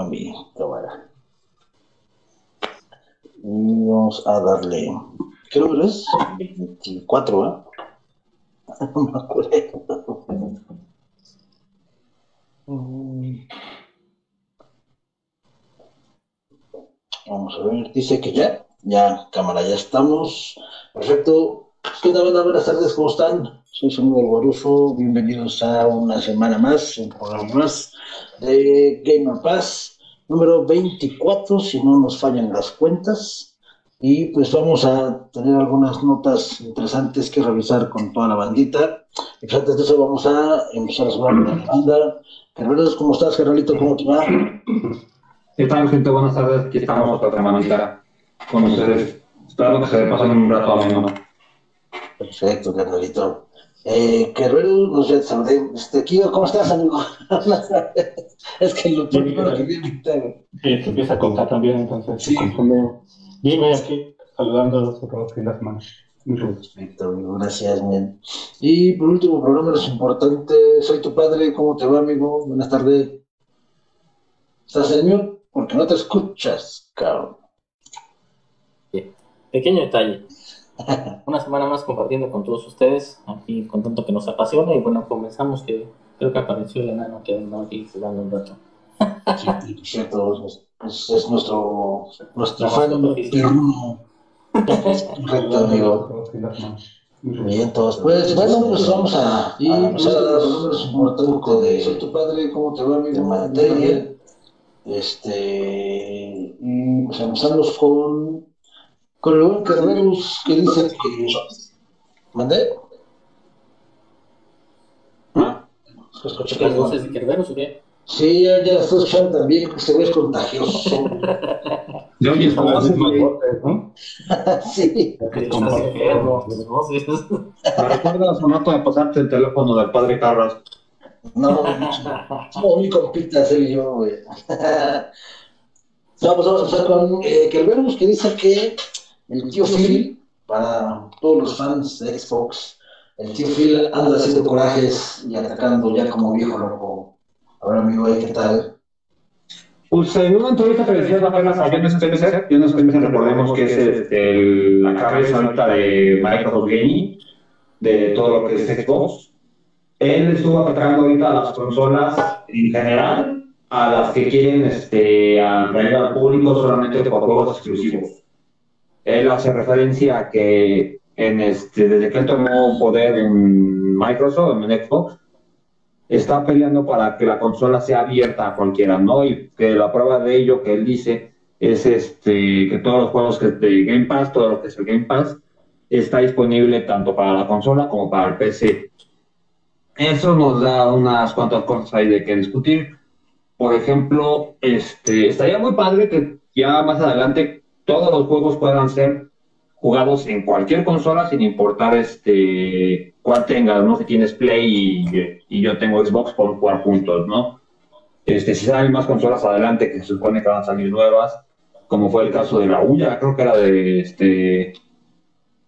a mi cámara. Y vamos a darle, creo que es 24, ¿eh? No me acuerdo. Vamos a ver, dice que ya, ya, cámara, ya estamos. Perfecto. ¿Qué tal? Buenas tardes, ¿cómo están? Soy Samuel Guaruso, bienvenidos a una semana más, un programa más de Gamer Pass, número 24, si no nos fallan las cuentas. Y pues vamos a tener algunas notas interesantes que revisar con toda la bandita. Y pues antes de eso vamos a empezar a subir la banda. Carlos, ¿cómo estás, Carolito? ¿Cómo te va? ¿Qué tal, gente? Buenas tardes. Aquí estamos otra semanita con ustedes. Espero que se pasen un rato ameno. Perfecto, Carolito. Eh, sé, sabré, este, Kio, ¿cómo estás, amigo? es que lo primero que vi ahorita, Sí, se empieza a contar también, entonces. Sí. Dime aquí, saludándolos a todos fin de semana. Muy bien. Perfecto, amigo, gracias, men. Y por último, programa es importante, soy tu padre, ¿cómo te va, amigo? Buenas tardes. ¿Estás en mute? Porque no te escuchas, cabrón. Pequeño detalle. Una semana más compartiendo con todos ustedes, aquí con tanto que nos apasiona. Y bueno, comenzamos que creo que apareció el enano que andaba aquí jugando un rato. Sí, cierto, es, es, es nuestro, nuestro fan número uno. Correcto, amigo. Bien, todos. Pues bueno, pues vamos a, y empezar a dar los números importantes de Soy tu padre, ¿cómo te va, amigo? Materia. Este, y pues empezamos con, con el buen Carverus que dice que. ¿Mandé? ¿Ah? ¿Se escucha ¿Las voces de Kerberos o qué? Sí, ya, ya estoy escuchando también, que se ve contagioso. ¿De oye Como cómo hacen se los botes, ¿no? sí. Estás las. ¿Me recuerdas o no de pasarte el teléfono del padre Carras? No, somos muy compitas él y yo, güey. No, pues vamos a empezar con eh, Kerberos, que dice que el tío Phil, para todos los fans de Xbox, el tío Phil anda haciendo corajes y atacando ya como viejo loco. A ver, amigo. ¿qué tal? Pues en una entrevista que decías apenas a John Spencer, John Spencer recordemos que es este, la cabeza ahorita de Microsoft Gaming, de todo lo que es Xbox. Él estuvo atacando ahorita a las consolas en general, a las que quieren este, atraer al público solamente por juegos exclusivos. Él hace referencia a que en este, desde que él tomó poder en Microsoft, en Xbox, está peleando para que la consola sea abierta a cualquiera, ¿no? Y que la prueba de ello que él dice es este que todos los juegos que de Game Pass, todo lo que es el Game Pass, está disponible tanto para la consola como para el PC. Eso nos da unas cuantas cosas ahí de que discutir. Por ejemplo, este, estaría muy padre que ya más adelante todos los juegos puedan ser jugados en cualquier consola sin importar este cuál tengas, ¿no? Si tienes Play y, y yo tengo Xbox, podemos jugar juntos, ¿no? Este, si salen más consolas adelante que se supone que van a salir nuevas, como fue el caso de la Uya, creo que era de este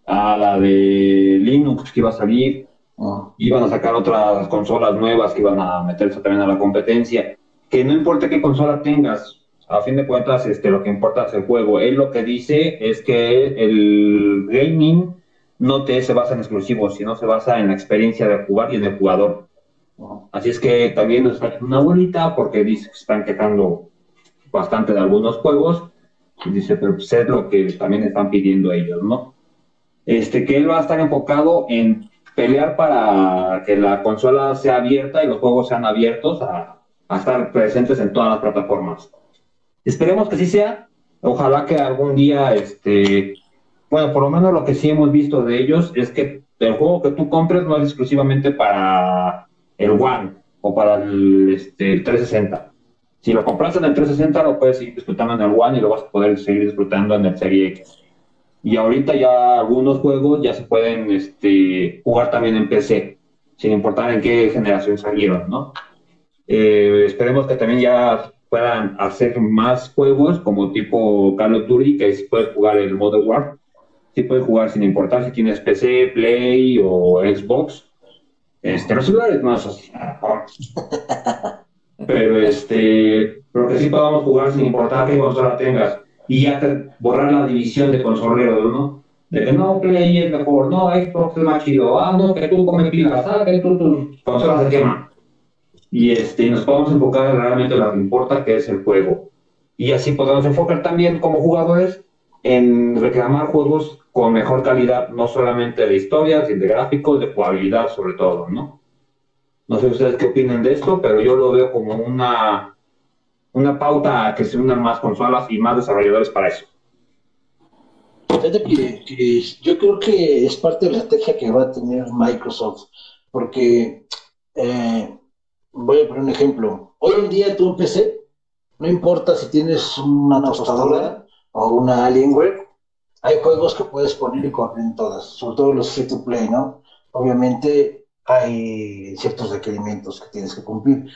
a la de Linux que iba a salir, Ah, iban a sacar otras consolas nuevas que iban a meterse también a la competencia. Que no importa qué consola tengas, a fin de cuentas, este, lo que importa es el juego. Él lo que dice es que el gaming no te se basa en exclusivos, sino se basa en la experiencia de jugar y en el jugador. Así es que también nos está una bolita porque dice que están quejando bastante de algunos juegos. Y dice, pero pues es lo que también están pidiendo ellos, ¿no? Este, que él va a estar enfocado en pelear para que la consola sea abierta y los juegos sean abiertos a estar presentes en todas las plataformas. Esperemos que así sea. Ojalá que algún día, este, bueno, por lo menos lo que sí hemos visto de ellos es que el juego que tú compres no es exclusivamente para el One o para el, este, el 360. Si lo compraste en el 360, lo puedes seguir disfrutando en el One y lo vas a poder seguir disfrutando en el Serie X. Y ahorita ya algunos juegos ya se pueden este, jugar también en PC, sin importar en qué generación salieron, ¿no? Eh, esperemos que también ya puedan hacer más juegos como tipo Call of Duty, que sí puedes jugar el Modern War, sí puedes jugar sin importar si tienes PC, Play o Xbox. Este, los celulares no así. Pero este, pero que sí podamos jugar sin importar qué consola tengas. Y ya te, borrar la división de consoleros, ¿no? De que no, Play es mejor, no, Xbox es más chido, ah, no, que tú comes pilas, ah, que tú tus consolas se queman. Y este, nos podemos enfocar realmente en lo que importa, que es el juego. Y así podemos enfocar también como jugadores en reclamar juegos con mejor calidad, no solamente de historia, sino de gráficos, de jugabilidad sobre todo, ¿no? No sé ustedes qué opinan de esto, pero yo lo veo como una, una pauta que se unan más consolas y más desarrolladores para eso. Fíjate que, yo creo que es parte de la estrategia que va a tener Microsoft, porque eh, voy a poner un ejemplo. Hoy en día tú en PC, no importa si tienes una tostadora o una Alienware, hay juegos que puedes poner y correr en todas, sobre todo los free to play, ¿no? Obviamente hay ciertos requerimientos que tienes que cumplir.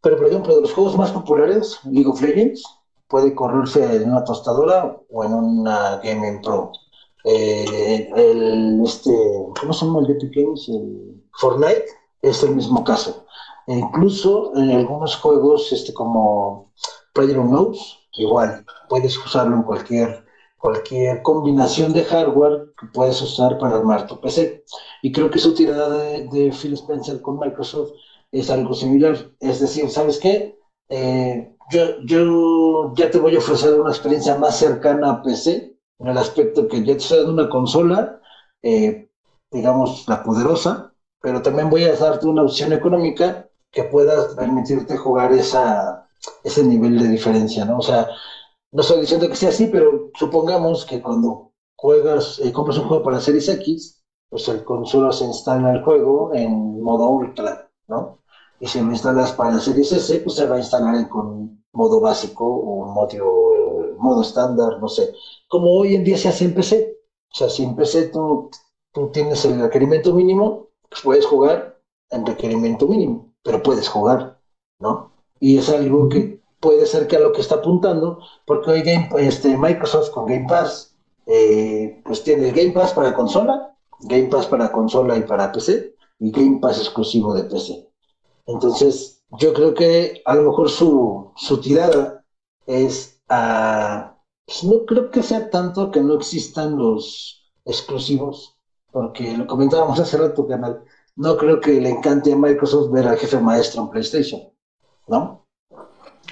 Pero, por ejemplo, de los juegos más populares, League of Legends, puede correrse en una tostadora o en una Gaming Pro. Eh, este, ¿Cómo se llama el Epic Games? Fortnite es el mismo caso. Incluso en algunos juegos, este, como PlayerUnknown's, igual, puedes usarlo en cualquier cualquier combinación de hardware que puedes usar para armar tu PC. Y creo que su tirada de, Phil Spencer con Microsoft es algo similar. Es decir, ¿sabes qué? Eh, yo, yo ya te voy a ofrecer una experiencia más cercana a PC, en el aspecto que ya te estoy una consola, eh, digamos, la poderosa, pero también voy a darte una opción económica que pueda permitirte jugar esa, ese nivel de diferencia, ¿no? O sea, no estoy diciendo que sea así, pero supongamos que cuando juegas, eh, compras un juego para Series X, pues el consola se instala el juego en modo ultra, ¿no? Y si lo instalas para Series S, pues se va a instalar con modo básico o modo, modo estándar, no sé. Como hoy en día se hace en PC. O sea, si en PC tú, tú tienes el requerimiento mínimo, pues puedes jugar en requerimiento mínimo, pero puedes jugar, ¿no? Y es algo que puede ser que a lo que está apuntando, porque hoy Game, este, Microsoft con Game Pass, eh, pues tiene el Game Pass para consola, Game Pass para consola y para PC, y Game Pass exclusivo de PC. Entonces, yo creo que a lo mejor su, su tirada es a... Pues no creo que sea tanto que no existan los exclusivos, porque lo comentábamos hace rato, canal. No creo que le encante a Microsoft ver al jefe maestro en PlayStation, ¿no?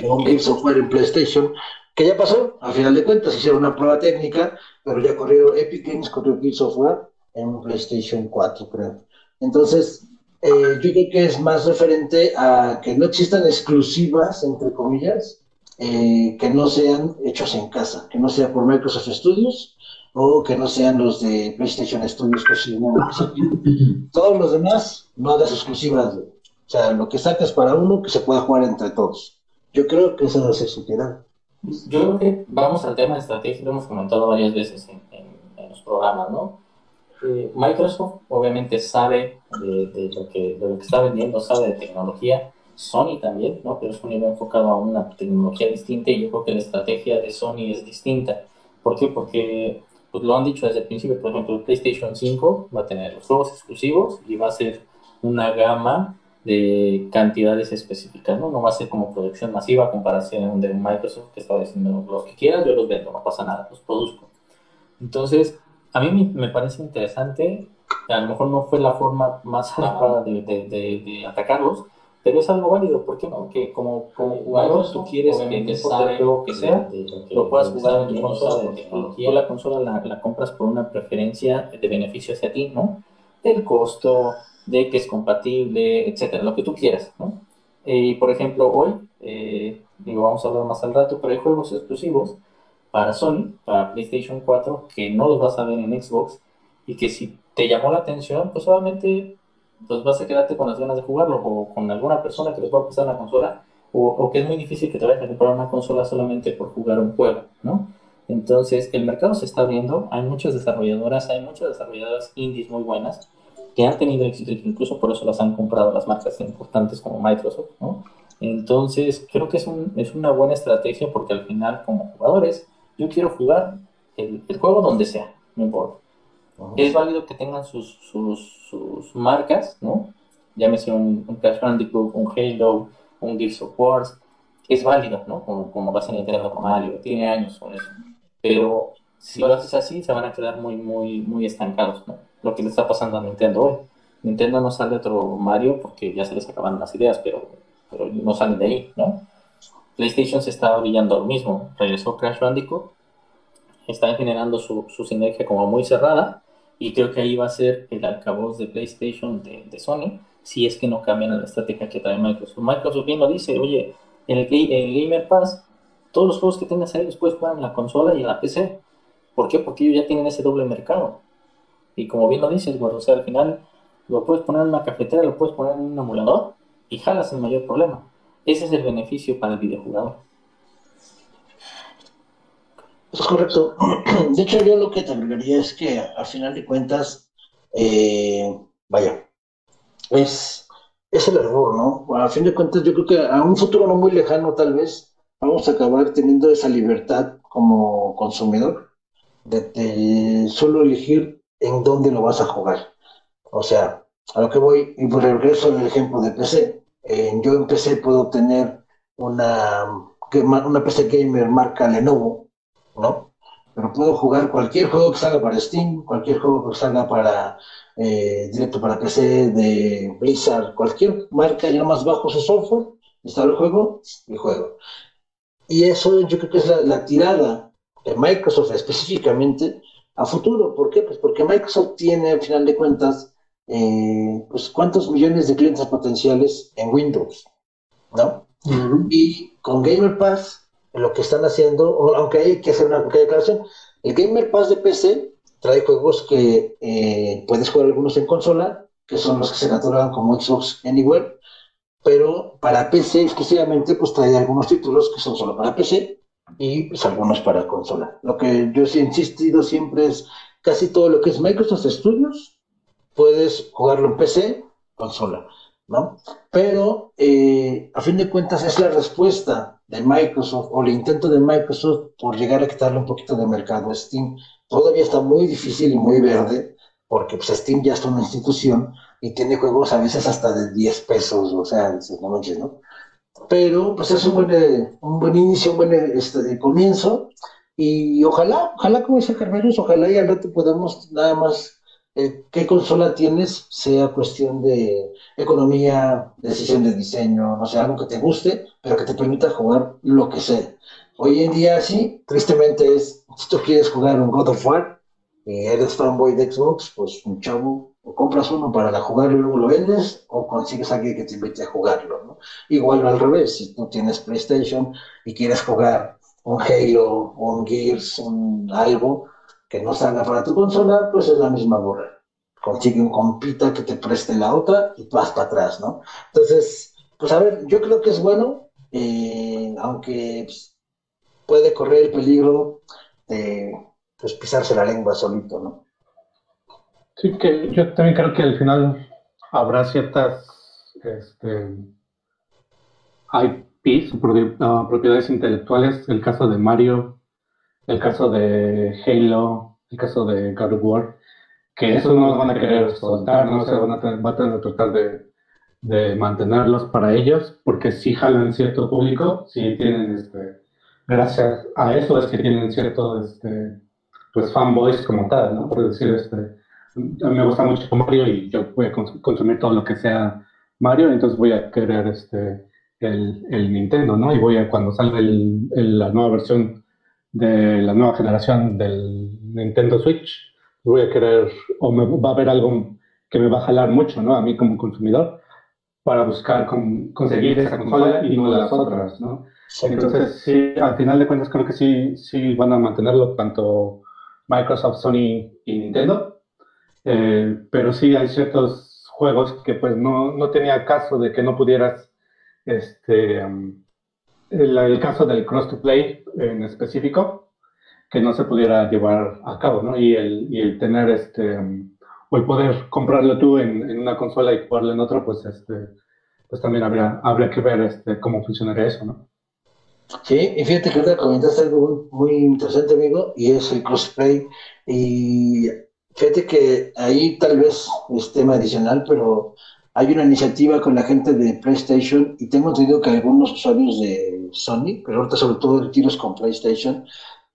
un Gears of War en PlayStation, que ya pasó, al final de cuentas, hicieron una prueba técnica, pero ya corrió Epic Games, corrió Gears of War en PlayStation 4, creo. Entonces, eh, yo creo que es más referente a que no existan exclusivas, entre comillas, eh, que no sean hechos en casa, que no sea por Microsoft Studios o que no sean los de PlayStation Studios, que si no, todos los demás no hagas exclusivas. O sea, lo que sacas para uno, que se pueda jugar entre todos. Yo creo que eso no se supiera. Yo creo que vamos al tema de estrategia, lo hemos comentado varias veces en, los programas, ¿no? Eh, Microsoft obviamente sabe de, lo que, de lo que está vendiendo, sabe de tecnología, Sony también, ¿no? Pero Sony va enfocado a una tecnología distinta y yo creo que la estrategia de Sony es distinta. ¿Por qué? Porque pues, lo han dicho desde el principio, por ejemplo, PlayStation 5 va a tener los juegos exclusivos y va a ser una gama de cantidades específicas, ¿no? No va a ser como producción masiva a comparación de Microsoft que está diciendo lo que quieras, yo los vendo, no pasa nada, los produzco. Entonces, a mí me parece interesante, a lo mejor no fue la forma más adecuada de, de, de, atacarlos, pero es algo válido, ¿por qué no? Que como, como jugador tú quieres que el juego que sea, lo puedas jugar en tu consola. Tú la consola la, la compras por una preferencia de beneficio hacia ti, ¿no? Del costo, de que es compatible, etcétera, lo que tú quieras, ¿no? Y por ejemplo, hoy, eh, digo, vamos a hablar más al rato, pero hay juegos exclusivos para Sony, para PlayStation 4, que no los vas a ver en Xbox y que si te llamó la atención, pues obviamente pues vas a quedarte con las ganas de jugarlo o con alguna persona que les va a pasar una consola o, o, que es muy difícil que te vayas a comprar una consola solamente por jugar un juego, ¿no? Entonces, el mercado se está abriendo, hay muchas desarrolladoras, hay muchas desarrolladoras indies muy buenas que han tenido éxito, incluso por eso las han comprado las marcas importantes como Microsoft, ¿no? Entonces, creo que es, un, es una buena estrategia porque al final, como jugadores, yo quiero jugar el, juego donde sea, no importa. Es válido que tengan sus, sus, sus marcas, ¿no? Llámese un, un Crash Bandicoot, un Halo, un Gears of War, es válido, ¿no? Como, como lo hace Nintendo con Mario, tiene años con eso. Pero si lo haces así, se van a quedar muy, muy, muy estancados, ¿no? Lo que le está pasando a Nintendo hoy. Nintendo no sale otro Mario porque ya se les acaban las ideas, pero, pero no salen de ahí, ¿no? PlayStation se está brillando lo mismo. Regresó Crash Bandicoot, está generando su, su sinergia como muy cerrada, y creo que ahí va a ser el altavoz de PlayStation de, de Sony, si es que no cambian la estrategia que trae Microsoft. Microsoft bien lo dice, oye, en el, el Gamer Pass, todos los juegos que tengas ahí los puedes jugar en la consola y en la PC. ¿Por qué? Porque ellos ya tienen ese doble mercado. Y como bien lo dices, bueno, o sea, al final lo puedes poner en una cafetera, lo puedes poner en un emulador y jalas el mayor problema. Ese es el beneficio para el videojugador. Es correcto. De hecho, yo lo que te agregaría es que al final de cuentas, eh, vaya, es, es el error, ¿no? A fin de cuentas, yo creo que a un futuro no muy lejano, tal vez, vamos a acabar teniendo esa libertad como consumidor de, de solo elegir en dónde lo vas a jugar. O sea, a lo que voy, y por regreso al ejemplo de PC. Eh, yo en PC puedo tener una, una PC gamer marca Lenovo, ¿no? Pero puedo jugar cualquier juego que salga para Steam, cualquier juego que salga para eh, directo para PC de Blizzard, cualquier marca, yo más bajo su software, instalo el juego y juego. Y eso yo creo que es la, la tirada de Microsoft específicamente a futuro. ¿Por qué? Pues porque Microsoft tiene, al final de cuentas, eh, pues cuántos millones de clientes potenciales en Windows, ¿no? Y con Gamer Pass, lo que están haciendo, aunque hay que hacer una declaración, el Gamer Pass de PC trae juegos que eh, puedes jugar algunos en consola, que son los que se catalogan como Xbox Anywhere, pero para PC exclusivamente pues trae algunos títulos que son solo para PC y pues algunos para consola. Lo que yo he insistido siempre es casi todo lo que es Microsoft Studios, puedes jugarlo en PC, consola, ¿no? Pero eh, a fin de cuentas es la respuesta de Microsoft o el intento de Microsoft por llegar a quitarle un poquito de mercado a Steam. Todavía está muy difícil y muy verde porque pues, Steam ya es una institución y tiene juegos a veces hasta de 10 pesos, o sea, no manches, ¿no? Pero pues es un buen, eh, un buen inicio, un buen este, comienzo y ojalá, ojalá como dice Carmelos, ojalá y al rato podamos nada más eh, qué consola tienes, sea cuestión de economía, decisión de diseño, no sé, algo que te guste, pero que te permita jugar lo que sea. Hoy en día sí, tristemente es, si tú quieres jugar un God of War y eres fanboy de Xbox, pues un chavo, o compras uno para jugarlo y luego lo vendes, o consigues a alguien que te invite a jugarlo, ¿no? Igual al revés, si tú tienes PlayStation y quieres jugar un Halo, un Gears, un algo, no salga para tu consola, pues es la misma borra. Consigue un compita que te preste la otra y vas para atrás, ¿no? Entonces, pues a ver, yo creo que es bueno, eh, aunque pues, puede correr el peligro de pues, pisarse la lengua solito, ¿no? Sí, que yo también creo que al final habrá ciertas este, IPs, propiedades intelectuales, el caso de Mario el caso de Halo, el caso de God of War, que eso no van a querer soltar, no se van a, tener, van a tratar de, de, mantenerlos para ellos, porque si jalan cierto público, si tienen, este, gracias a eso es que tienen cierto, este, pues fanboys como tal, ¿no? Por decir, este, a mí me gusta mucho Mario y yo voy a consumir todo lo que sea Mario, entonces voy a querer este, el, el Nintendo, ¿no? Y voy a, cuando salga el, la nueva versión de la nueva generación del Nintendo Switch, voy a querer, o me va a haber algo que me va a jalar mucho, ¿no? A mí como consumidor, para buscar conseguir esa consola y no las otras, ¿no? Entonces, sí, al final de cuentas creo que sí, sí van a mantenerlo tanto Microsoft, Sony y Nintendo, eh, pero sí hay ciertos juegos que pues no, no tenía caso de que no pudieras este, um, el, caso del cross to play en específico, que no se pudiera llevar a cabo, ¿no? Y el, y el tener este, o el poder comprarlo tú en, una consola y jugarlo en otra, pues este, pues también habría, habría que ver este, cómo funcionaría eso, ¿no? Sí, y fíjate que ahorita comentaste algo muy, muy interesante, amigo, y es el crossplay. Y fíjate que ahí tal vez es tema adicional, pero hay una iniciativa con la gente de PlayStation y tengo entendido que algunos usuarios de de Sony, pero ahorita sobre todo el tiro es con PlayStation,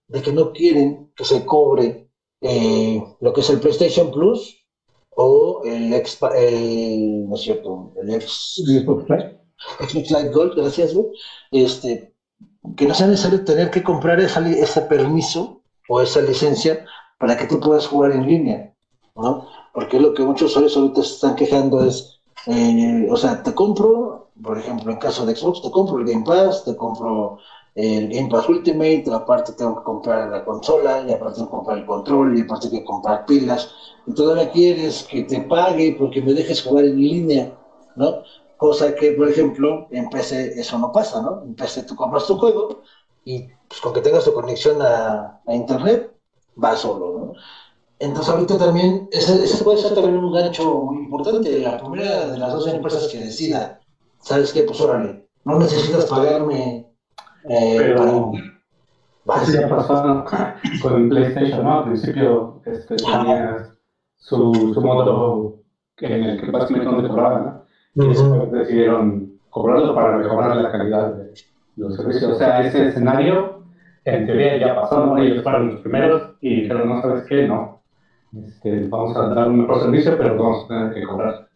de que no quieren que se cobre eh, lo que es el PlayStation Plus o el, expa, el no es cierto, el ex, Xbox Live Gold, gracias, güey, este, que no sea necesario tener que comprar esa, ese permiso o esa licencia para que tú puedas jugar en línea, ¿no? Porque lo que muchos usuarios ahorita se están quejando es, eh, o sea, te compro, por ejemplo, en caso de Xbox, te compro el Game Pass, te compro el Game Pass Ultimate, aparte tengo que comprar la consola, y aparte tengo que comprar el control, y aparte tengo que comprar pilas, y todavía quieres que te pague porque me dejes jugar en línea, ¿no? Cosa que, por ejemplo, en PC eso no pasa, ¿no? En PC tú compras tu juego y pues, con que tengas tu conexión a, a Internet, va solo, ¿no? Entonces ahorita también, ese, ese, puede ser también un gancho muy importante. La primera de las dos empresas que decida, ¿sabes qué? Pues órale, no necesitas pagarme eh, Pero para... ya pasó con PlayStation, ¿no? Al principio este, tenía su, su modo en el que básicamente no cobraban, ¿no? Y después decidieron cobrarlo para mejorar la calidad de los servicios. O sea, ese escenario en teoría ya pasó, ¿no? Ellos fueron los primeros y dijeron, no sabes qué, no. Este, vamos a dar un mejor servicio, pero vamos a tener que cobrar.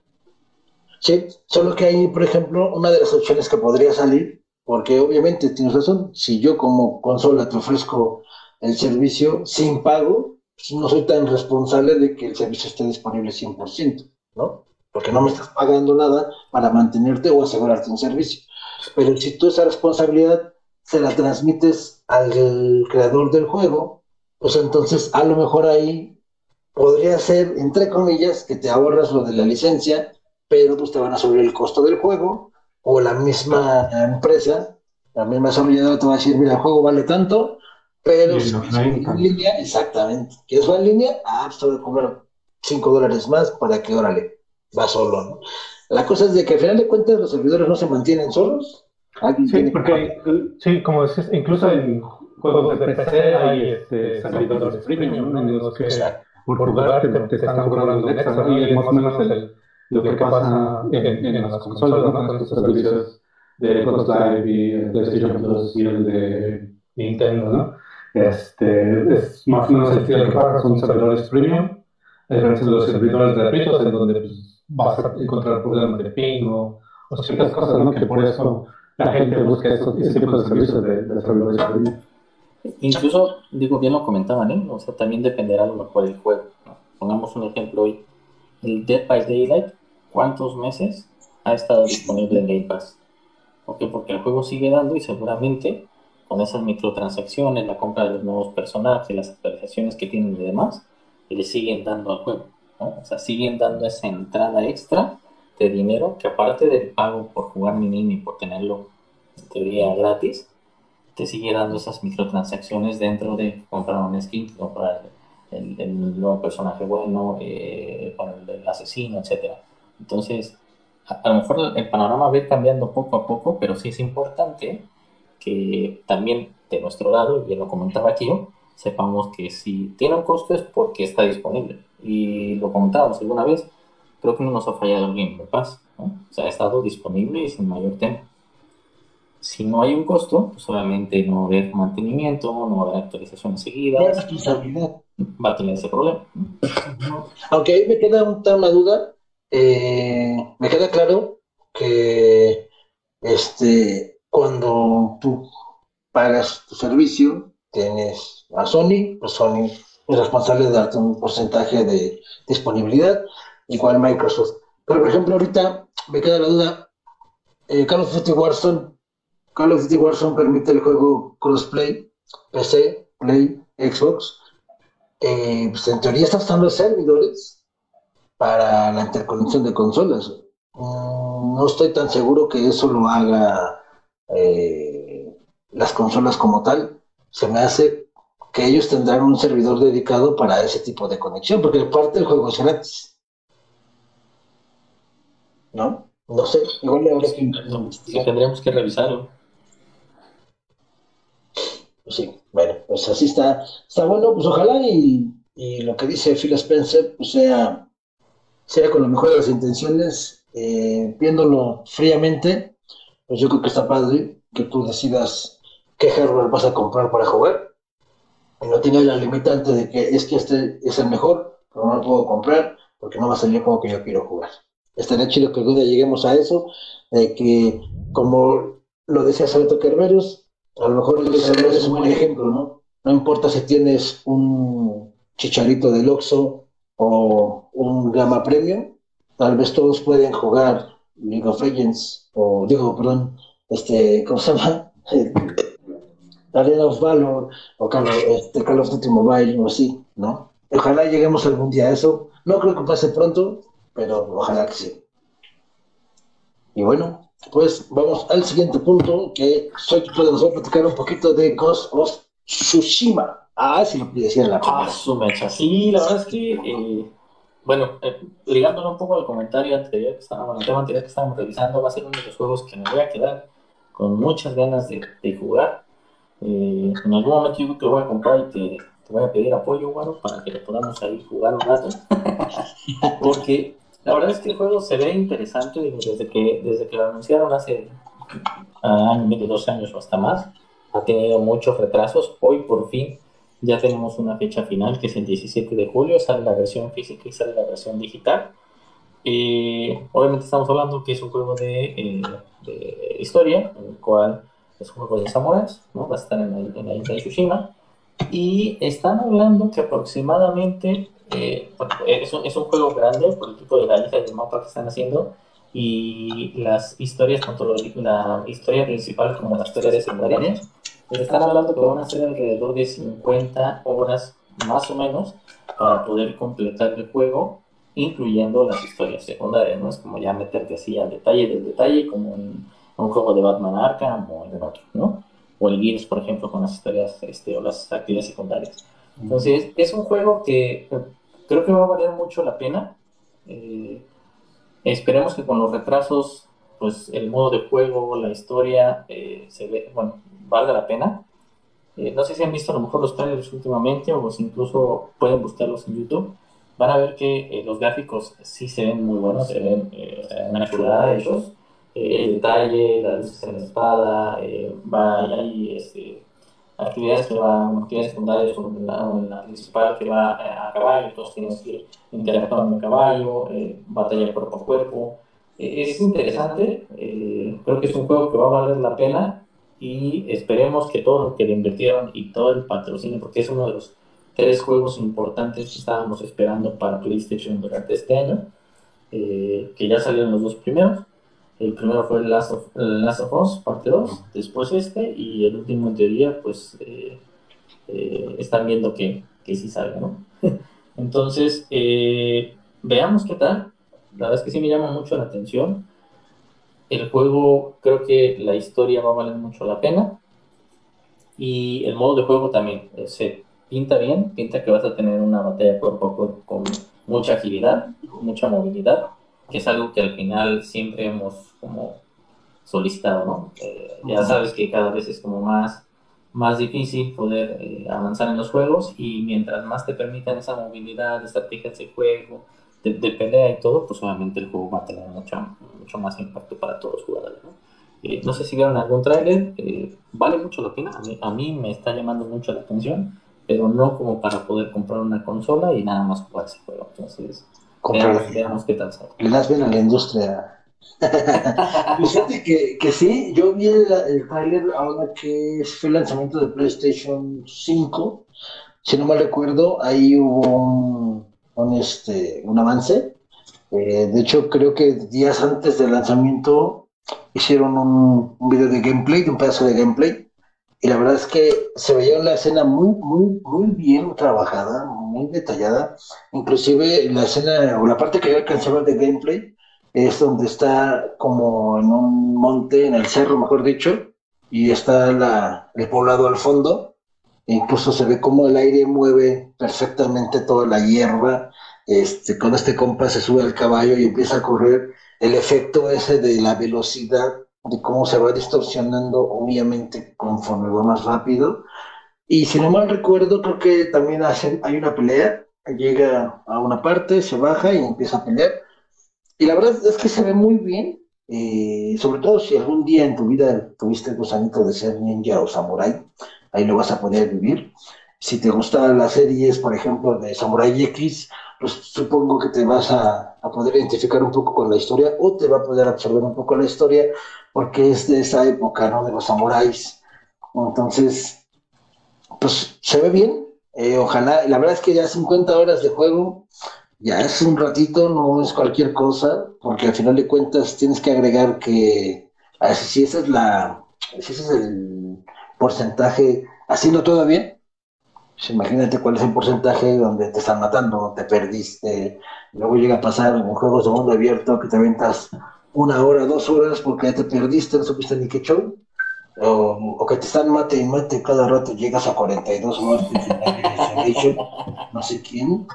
Sí, solo que hay, por ejemplo, una de las opciones que podría salir, porque obviamente tienes razón, si yo como consola te ofrezco el servicio sin pago, pues no soy tan responsable de que el servicio esté disponible 100%, ¿no? Porque no me estás pagando nada para mantenerte o asegurarte un servicio. Pero si tú esa responsabilidad se la transmites al creador del juego, pues entonces a lo mejor ahí podría ser, entre comillas, que te ahorras lo de la licencia, pero pues te van a subir el costo del juego, o la misma empresa, la misma desarrolladora te va a decir, mira, el juego vale tanto, pero si quieres en línea, exactamente, ¿quieres jugar en línea? Ah, pues te voy a cobrar 5 dólares más para que, órale, va solo, ¿no? La cosa es de que al final de cuentas los servidores no se mantienen solos, Sí, porque, sí, como decís, incluso en juegos de PC hay este, servidores premium, ¿no? En los que por jugar te, te están cobrando un extra, y es más o menos el, lo que pasa en, en las consolas, ¿no? Con estos servicios de Xbox Live y el PlayStation Plus y el de Nintendo, ¿no? Este, es más o menos el estilo que son servidores premium, diferencia de los servidores gratuitos, en donde pues, vas a encontrar problemas de ping o, o ciertas cosas, ¿no? Que por eso la gente busca esos, ese tipo de servicios de, de servidores premium. Incluso, digo, bien lo comentaban, ¿eh? O sea, también dependerá a lo mejor del juego. ¿no? Pongamos un ejemplo hoy. El Dead by Daylight, ¿cuántos meses ha estado disponible en Game Pass? ¿Por? Porque el juego sigue dando y seguramente con esas microtransacciones, la compra de los nuevos personajes, las actualizaciones que tienen y demás, le siguen dando al juego. ¿no? O sea, siguen dando esa entrada extra de dinero que aparte del pago por jugar mini y por tenerlo en teoría gratis, te sigue dando esas microtransacciones dentro de comprar un skin, comprar el, el nuevo personaje bueno, eh, el, asesino, etcétera. Entonces, a, a, lo mejor el panorama va a ir cambiando poco a poco, pero sí es importante que también de nuestro lado, y bien lo comentaba aquí sepamos que si tiene un costo es porque está disponible. Y lo comentábamos alguna vez, creo que no nos ha fallado el Game Pass, ¿no? O sea, ha estado disponible y sin mayor tema si no hay un costo, pues obviamente no va a haber mantenimiento, no va a haber actualizaciones seguidas. responsabilidad. Va a tener ese problema. Aunque ahí me queda una duda, eh, me queda claro que este cuando tú pagas tu servicio, tienes a Sony, pues Sony es responsable de darte un porcentaje de disponibilidad, igual Microsoft. Pero por ejemplo, ahorita me queda la duda, eh, Call of Duty Warzone Call of Duty Warzone permite el juego crossplay, PC, Play, Xbox. Eh, pues en teoría está usando servidores para la interconexión de consolas. Mm, no estoy tan seguro que eso lo haga eh, las consolas como tal. Se me hace que ellos tendrán un servidor dedicado para ese tipo de conexión, porque parte del juego es gratis. ¿No? No sé, igual que... Sí, tendríamos que revisarlo. Pues sí, bueno, pues así está, está bueno, pues ojalá y, y lo que dice Phil Spencer pues sea, sea con lo mejor de las intenciones, eh, viéndolo fríamente, pues yo creo que está padre, que tú decidas qué hardware vas a comprar para jugar y no tengas la limitante de que es que este es el mejor, pero no lo puedo comprar porque no va a salir como que yo quiero jugar. Estaría chido que algún día lleguemos a eso, de que como lo decía Sabeto Kerberos, a lo mejor el Kerberos es un buen ejemplo, ¿no? No importa si tienes un chicharito del Oxxo o un Gama Premium, tal vez todos pueden jugar League of Legends, o digo, perdón, este, ¿cómo se llama? Arena of Valor, o Call este, Call of Duty Mobile, o así, ¿no? Ojalá lleguemos algún día a eso. No creo que pase pronto, pero ojalá que sí. Y bueno, pues vamos al siguiente punto, que soy nos va a platicar un poquito de Ghost of Tsushima. Ah, si lo decía en la Ah, su mecha. Sí, la verdad es que, eh, bueno, eh, ligándolo un poco al comentario anterior que estábamos, el tema anterior que estábamos revisando, va a ser uno de los juegos que me voy a quedar con muchas ganas de, de jugar. Eh, en algún momento yo te voy a comprar y te, te voy a pedir apoyo, bueno, para que lo podamos ahí jugar un rato. Porque la verdad es que el juego se ve interesante desde que, desde que lo anunciaron hace año, medio, dos años o hasta más. Ha tenido muchos retrasos. Hoy por fin ya tenemos una fecha final que es el 17 de julio. Sale la versión física y sale la versión digital. Y obviamente estamos hablando que es un juego de, eh, de historia, en el cual es un juego de samuráis, ¿no? Va a estar en la, en la isla de Tsushima. Y están hablando que aproximadamente eh, es, un, es, un, juego grande por el tipo de la isla del mapa que están haciendo y las historias, tanto la historia principal como las historias secundarias, pues están hablando que van a ser alrededor de 50 horas más o menos para poder completar el juego, incluyendo las historias secundarias, ¿no? Es como ya meterte así al detalle del detalle, como en un juego de Batman Arkham o en otro, ¿no? O el Gears, por ejemplo, con las historias este, o las actividades secundarias. Entonces, es un juego que creo que va a valer mucho la pena. Eh, esperemos que con los retrasos, pues el modo de juego, la historia, eh, se ve, bueno, valga la pena. Eh, no sé si han visto a lo mejor los trailers últimamente o si incluso pueden buscarlos en YouTube. Van a ver que los gráficos sí se ven muy buenos, se ven una chulada de ellos. el detalle, las luces en la espada, va ahí este, actividades que van, actividades secundarias o en la, la, principal que va eh, a caballo, todos tienes que ir interactuando el caballo, eh, batalla cuerpo a cuerpo. Eh, es interesante, eh, creo que es un juego que va a valer la pena y esperemos que todo lo que le invirtieron y todo el patrocinio, porque es uno de los tres juegos importantes que estábamos esperando para PlayStation durante este año, que ya salieron los dos primeros, el primero fue el Last of, Last of Us, parte 2, después este, y el último en teoría, pues eh, eh, están viendo que, que sí salga, ¿no? Entonces, eh, veamos qué tal. La verdad es que sí me llama mucho la atención. El juego, creo que la historia va a valer mucho la pena. Y el modo de juego también se pinta bien, pinta que vas a tener una batalla cuerpo a cuerpo con mucha agilidad, mucha movilidad que es algo que al final siempre hemos como solicitado, ¿no? Eh, ya sabes que cada vez es como más, más difícil poder eh, avanzar en los juegos y mientras más te permitan esa movilidad, estrategias de juego, de, de, pelea y todo, pues obviamente el juego va a tener mucho, mucho más impacto para todos los jugadores, ¿no? Eh, no sé si vieron algún tráiler, eh, vale mucho la pena, a mí, a mí me está llamando mucho la atención, pero no como para poder comprar una consola y nada más jugar ese juego, entonces Veamos, veamos, qué tal sale. Le das bien a la industria. Fíjate que, que sí, yo vi el, el trailer ahora que fue el lanzamiento de PlayStation 5. Si no mal recuerdo, ahí hubo un, un, este, un avance. Eh, de hecho, creo que días antes del lanzamiento hicieron un, un video de gameplay, de un pedazo de gameplay. Y la verdad es que se veía la escena muy, muy, muy bien trabajada, muy detallada. Inclusive la escena, o la parte que yo alcancé de gameplay, es donde está como en un monte, en el cerro, mejor dicho, y está la, el poblado al fondo. E incluso se ve como el aire mueve perfectamente toda la hierba. Este, con este compa se sube al caballo y empieza a correr el efecto ese de la velocidad, de cómo se va distorsionando, obviamente, conforme va más rápido. Y si no mal recuerdo, creo que también hacen, hay una pelea, llega a una parte, se baja y empieza a pelear. Y la verdad es que se ve muy bien. eh, sobre todo si algún día en tu vida tuviste el gusanito de ser ninja o samurai, ahí lo vas a poder vivir. Si te gustan las series, por ejemplo, de Samurai X, pues supongo que te vas a, a, poder identificar un poco con la historia o te va a poder absorber un poco la historia porque es de esa época, ¿no? De los samuráis. Entonces, pues se ve bien. Eh, ojalá, la verdad es que ya 50 horas de juego, ya es un ratito, no es cualquier cosa, porque al final de cuentas tienes que agregar que si ese es la, si ese es el porcentaje, haciendo todo bien, pues imagínate cuál es el porcentaje donde te están matando, te perdiste, luego llega a pasar en juegos de mundo abierto que te aventas una hora, dos horas porque ya te perdiste, no supiste ni qué show, o, o que te están mate y mate cada rato, llegas a 42 muertes en no sé quién.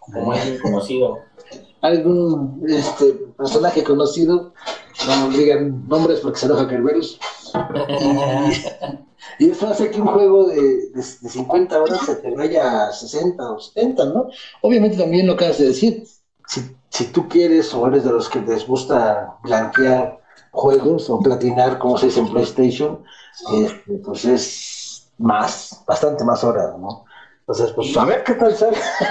Como conocido. Algún este, personaje conocido, no digan nombres porque se enoja Kerberos. Y, y, eso hace que un juego de, de, de, 50 horas se te vaya a 60 o 70, ¿no? Obviamente también lo acabas de decir, si, si tú quieres o eres de los que les gusta blanquear juegos o platinar, como se dice en PlayStation, este, pues es más, bastante más horas, ¿no? Entonces, pues a ver qué tal sale.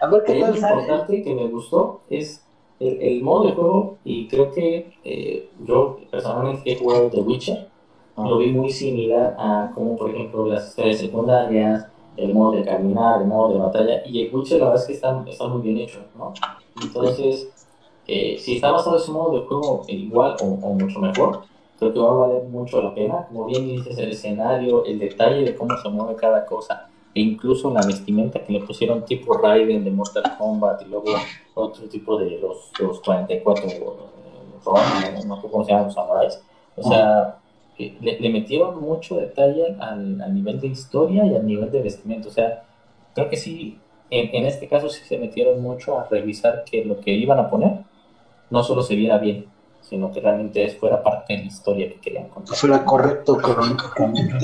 a ver qué tal sale. Lo importante que me gustó es el, el, modo de juego y creo que eh, yo personalmente he jugado The Witcher, ah. lo vi muy similar a como por ejemplo las historias secundarias, el modo de caminar, el modo de batalla, y el Witcher la verdad es que está, está muy bien hecho, ¿no? Entonces, eh, si está basado ese modo de juego igual o, o, mucho mejor, creo que va a valer mucho la pena. Como bien dices, el escenario, el detalle de cómo se mueve cada cosa, e incluso la vestimenta que le pusieron tipo Raiden de Mortal Kombat y luego otro tipo de los, los 44 eh, no, sé cómo se llaman los samuráis. O sea, le, le, metieron mucho detalle al, al, nivel de historia y al nivel de vestimenta. O sea, creo que sí, en, en este caso sí se metieron mucho a revisar que lo que iban a poner no solo se viera bien, sino que realmente fuera parte de la historia que querían contar. Fuera correcto cronológicamente.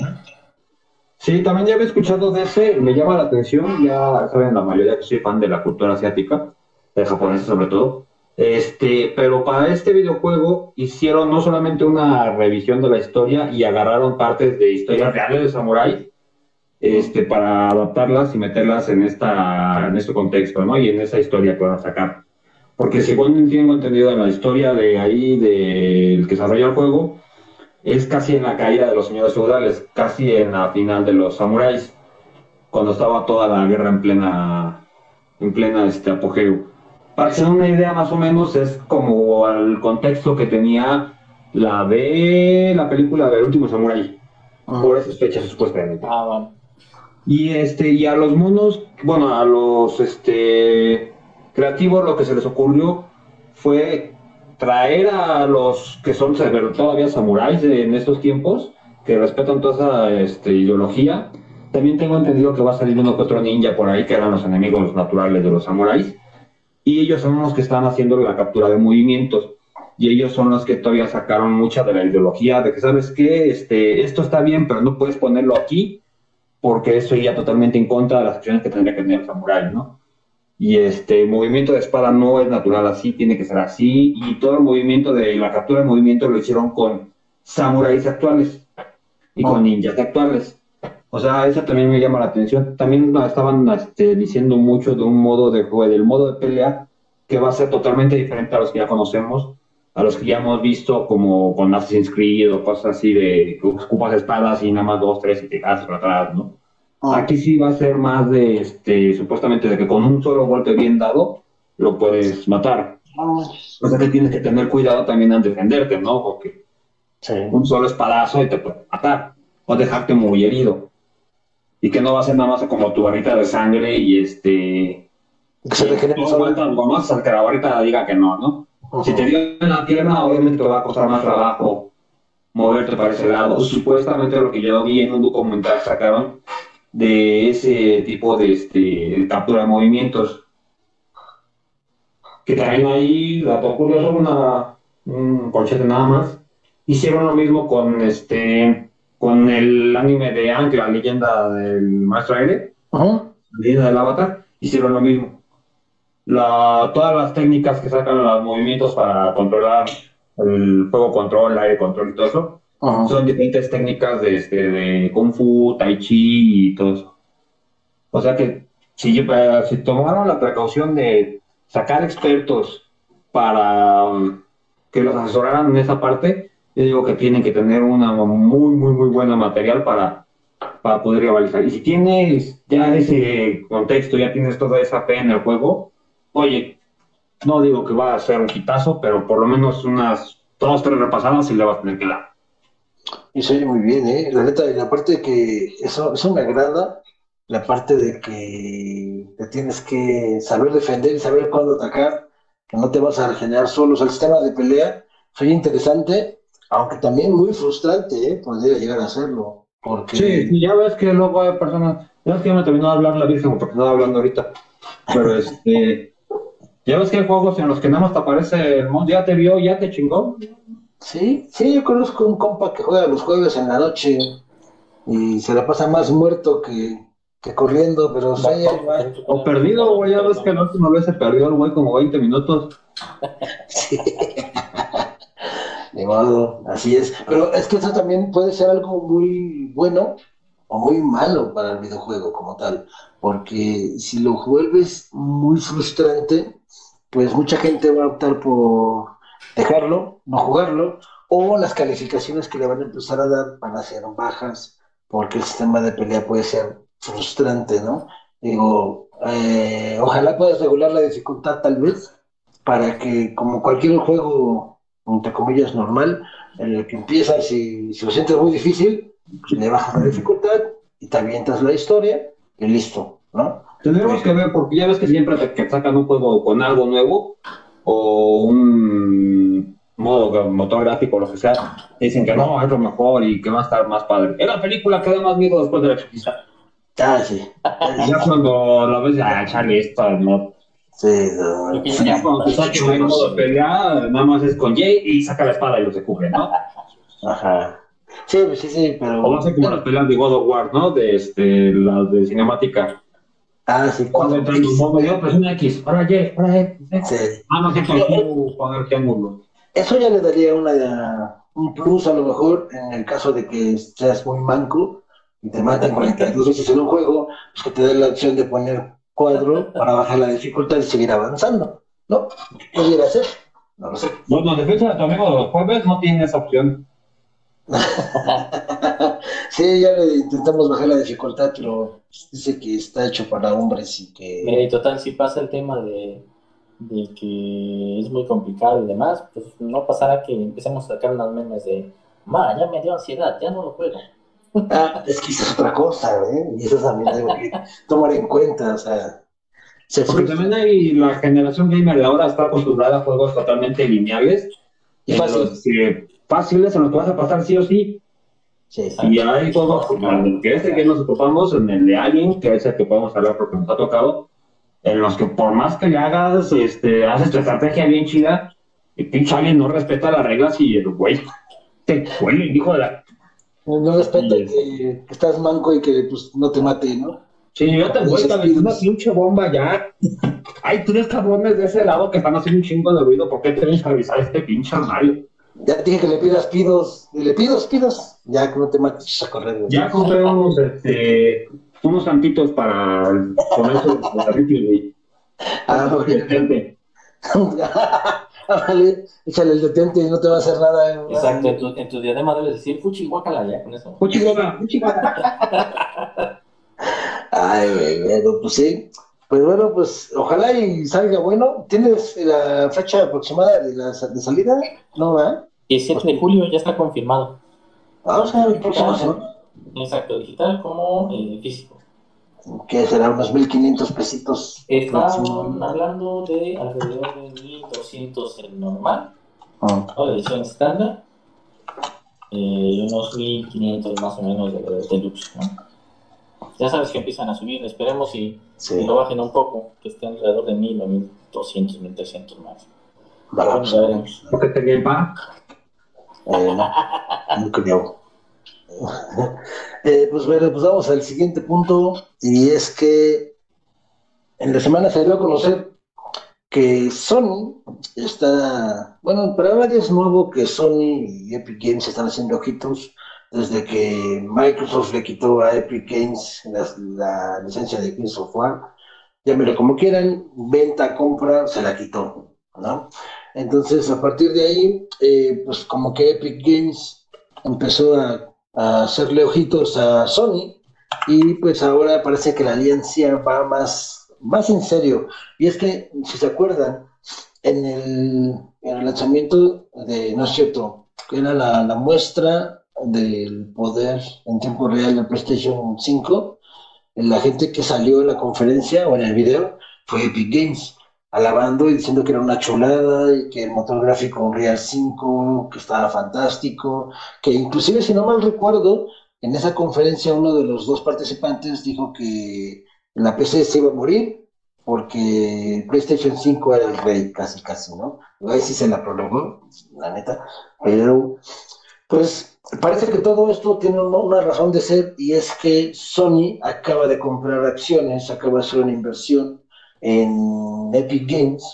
Sí, también ya había escuchado de ese, me llama la atención, ya saben la mayoría que soy fan de la cultura asiática, de japonesa sobre todo, este, pero para este videojuego hicieron no solamente una revisión de la historia y agarraron partes de historias reales de samuráis, este, para adaptarlas y meterlas en, esta, en este contexto, ¿no? Y en esa historia que van a sacar. Porque según tengo entendido en la historia de ahí, del que desarrolla el juego, es casi en la caída de los señores feudales, casi en la final de los samuráis, cuando estaba toda la guerra en plena, en plena este, apogeo. Para hacer una idea más o menos es como el contexto que tenía la de la película del último samurái, ah. por esas fechas supuestamente. Ah, bueno. Y este, y a los monos, bueno, a los este creativos lo que se les ocurrió fue traer a los que son todavía samuráis en estos tiempos, que respetan toda esa este, ideología. También tengo entendido que va a salir uno que otro ninja por ahí, que eran los enemigos naturales de los samuráis. Y ellos son los que están haciendo la captura de movimientos. Y ellos son los que todavía sacaron mucha de la ideología de que, ¿sabes qué? Este, esto está bien, pero no puedes ponerlo aquí, porque eso iría totalmente en contra de las acciones que tendría que tener el samurái, ¿no? Y este movimiento de espada no es natural así, tiene que ser así, y todo el movimiento de la captura de movimiento lo hicieron con samuráis actuales y con ninjas actuales. O sea, eso también me llama la atención. También estaban este, diciendo mucho de un modo de juego, del modo de pelea, que va a ser totalmente diferente a los que ya conocemos, a los que ya hemos visto como con Assassin's Creed o cosas así de que ocupas espadas y nada más dos, tres y te caes para atrás, ¿no? Ah. Aquí sí va a ser más de, este, supuestamente, de que con un solo golpe bien dado lo puedes matar. Ah. O sea que tienes que tener cuidado también al defenderte, ¿no? Porque sí. un solo espadazo y te puede matar o dejarte muy herido. Y que no va a ser nada más como tu barrita de sangre y este. Que se te dos vueltas nomás hasta que la barrita diga que no, ¿no? Uh -huh. Si te dio en la pierna, obviamente te va a costar más trabajo moverte para ese lado. Supuestamente lo que yo vi en un documental sacaron de ese tipo de, este, captura de movimientos. Que también ahí, dato curioso, una, un corchete nada más. Hicieron lo mismo con este con el anime de Aang, la leyenda del maestro aire, la leyenda del avatar, hicieron lo mismo. La, todas las técnicas que sacan los movimientos para controlar el juego control, aire control y todo eso. Son diferentes técnicas de, este, de Kung Fu, Tai Chi y todo eso. O sea que si, eh, si tomaron la precaución de sacar expertos para um, que los asesoraran en esa parte, yo digo que tienen que tener una muy, muy, muy buena material para, para poder rivalizar. Y si tienes ya ese contexto, ya tienes toda esa fe en el juego, oye, no digo que va a ser un quitazo, pero por lo menos unas dos, tres repasadas y le vas a tener que dar. Y se oye muy bien, ¿eh? La neta, y la parte de que eso, eso me agrada, la parte de que te tienes que saber defender y saber cuándo atacar, que no te vas a regenerar solo. O sea, el sistema de pelea, soy interesante, aunque también muy frustrante, ¿eh? Podría llegar a serlo. Porque... Sí, ya ves que luego hay personas, ya ves que me terminó de hablar la Virgen porque estaba hablando ahorita, pero este, ya ves que hay juegos en los que nada más te aparece el mundo, ya te vio, ya te chingó. Sí, sí, yo conozco un compa que juega los jueves en la noche y se la pasa más muerto que, que corriendo, pero sí, O perdido, güey, ya ves que la última vez se perdió el güey como 20 minutos. sí. De modo, así es. Pero es que eso también puede ser algo muy bueno o muy malo para el videojuego como tal, porque si lo vuelves muy frustrante, pues mucha gente va a optar por dejarlo, no jugarlo, o las calificaciones que le van a empezar a dar van a ser bajas, porque el sistema de pelea puede ser frustrante, ¿no? Digo, eh, ojalá puedas regular la dificultad tal vez, para que como cualquier juego entre comillas, normal, en el que empiezas y si lo sientes muy difícil, pues le bajas la dificultad y te avientas la historia y listo, ¿no? Tenemos que ver, porque ya ves que siempre te sacan un juego con algo nuevo o un modo motor gráfico o lo que sea, dicen que no, es lo mejor y que va a estar más padre. Es la película que da más miedo después de la experiencia. Ah, sí. ya cuando la ves, ah, Charlie, esto no, Sí, no. Ya cuando te saques de modo pelea, nada más es con Jay y saca la espada y lo se cubre, ¿no? Ajá. Sí, sí, sí, pero. O va a ser como las peleas de God of War, ¿no? De este, las de cinemática. Ah, sí, cuando yo pues X, ahora Y, ahora X. Sí. Ah, no sé cómo poner triángulo. Eso ya le daría una, un plus a lo mejor en el caso de que seas muy manco y te maten 42 veces en un juego, pues que te dé la opción de poner cuadro para bajar la dificultad y seguir avanzando. ¿No? ¿Qué pudiera hacer? No lo sé. Bueno, defensa de tu amigo de los jueves no tiene esa opción. sí, ya le intentamos bajar la dificultad, pero dice que está hecho para hombres y que. Mira, y total, si pasa el tema de, de que es muy complicado y demás, pues no pasará que empecemos a sacar unas memes de, ma, ya me dio ansiedad, ya no lo juego. Ah, es que es otra cosa, ¿eh? Y eso también tengo que tomar en cuenta, o sea. Se Porque también hay la generación gamer de ahora está acostumbrada a juegos totalmente lineales y fáciles, fáciles en los que vas a pasar sí o sí. Sí, y hay el que este que nos ocupamos, en el de Alien, que es el que podemos hablar porque nos ha tocado, en los que por más que le hagas, este, haces tu estrategia bien chida, el pinche Alien no respeta las reglas y el güey te huele, hijo de la no respeta que, estás manco y que pues, no te mate, ¿no? Sí, yo te vuelta a una pinche bomba ya. Hay tres cabrones de ese lado que están haciendo un chingo de ruido. ¿Por qué tienes que avisar este pinche Mario? Ya dije que le pidas pidos. Le pidos, pidos. Ya que no te mates a correr. Ya compré unos, este, unos santitos para poner su Ah, ok. Vale, échale el detente y no te va a hacer nada. Eh. Exacto, en tu, en tu diadema debes decir fuchi guacala ya con eso. Fuchi guacala, fuchi Ay, bueno, pues sí. Pues bueno, pues ojalá y salga bueno. ¿Tienes la fecha aproximada de, la, de salida? No, ¿verdad? 17 de julio ya está confirmado. Ah, o sea, el próximo semana. Exacto, digital como eh, físico que será unos 1500 pesitos. Están hablando de alrededor de 1200 el normal, ah. o la edición estándar, y eh, unos 1500 más o menos de, deluxe. ¿no? Ya sabes que empiezan a subir, esperemos y, lo bajen un poco, que estén alrededor de 1000 o 1200, 1300 más. Vale, ya veremos. ¿Por qué te viene No. Eh, pues bueno, pues vamos al siguiente punto y es que en la semana se dio a conocer que Sony está, bueno, para nadie es nuevo que Sony y Epic Games están haciendo ojitos desde que Microsoft le quitó a Epic Games la, licencia de Gears of War. Llámelo como quieran, venta, compra, se la quitó, ¿no? Entonces, a partir de ahí, eh, pues como que Epic Games empezó a, hacerle ojitos a Sony y pues ahora parece que la alianza va más, más en serio. Y es que, si se acuerdan, en el, en el lanzamiento de, no es cierto, que era la, la muestra del poder en tiempo real del PlayStation 5, la gente que salió en la conferencia o en el video fue Epic Games alabando y diciendo que era una chulada y que el motor gráfico Unreal 5, que estaba fantástico, que inclusive si no mal recuerdo, en esa conferencia uno de los dos participantes dijo que la PC se iba a morir porque PlayStation 5 era el rey, casi, casi, ¿no? Ahí sí se la prolongó, la neta, pero pues parece que todo esto tiene una razón de ser y es que Sony acaba de comprar acciones, acaba de hacer una inversión en Epic Games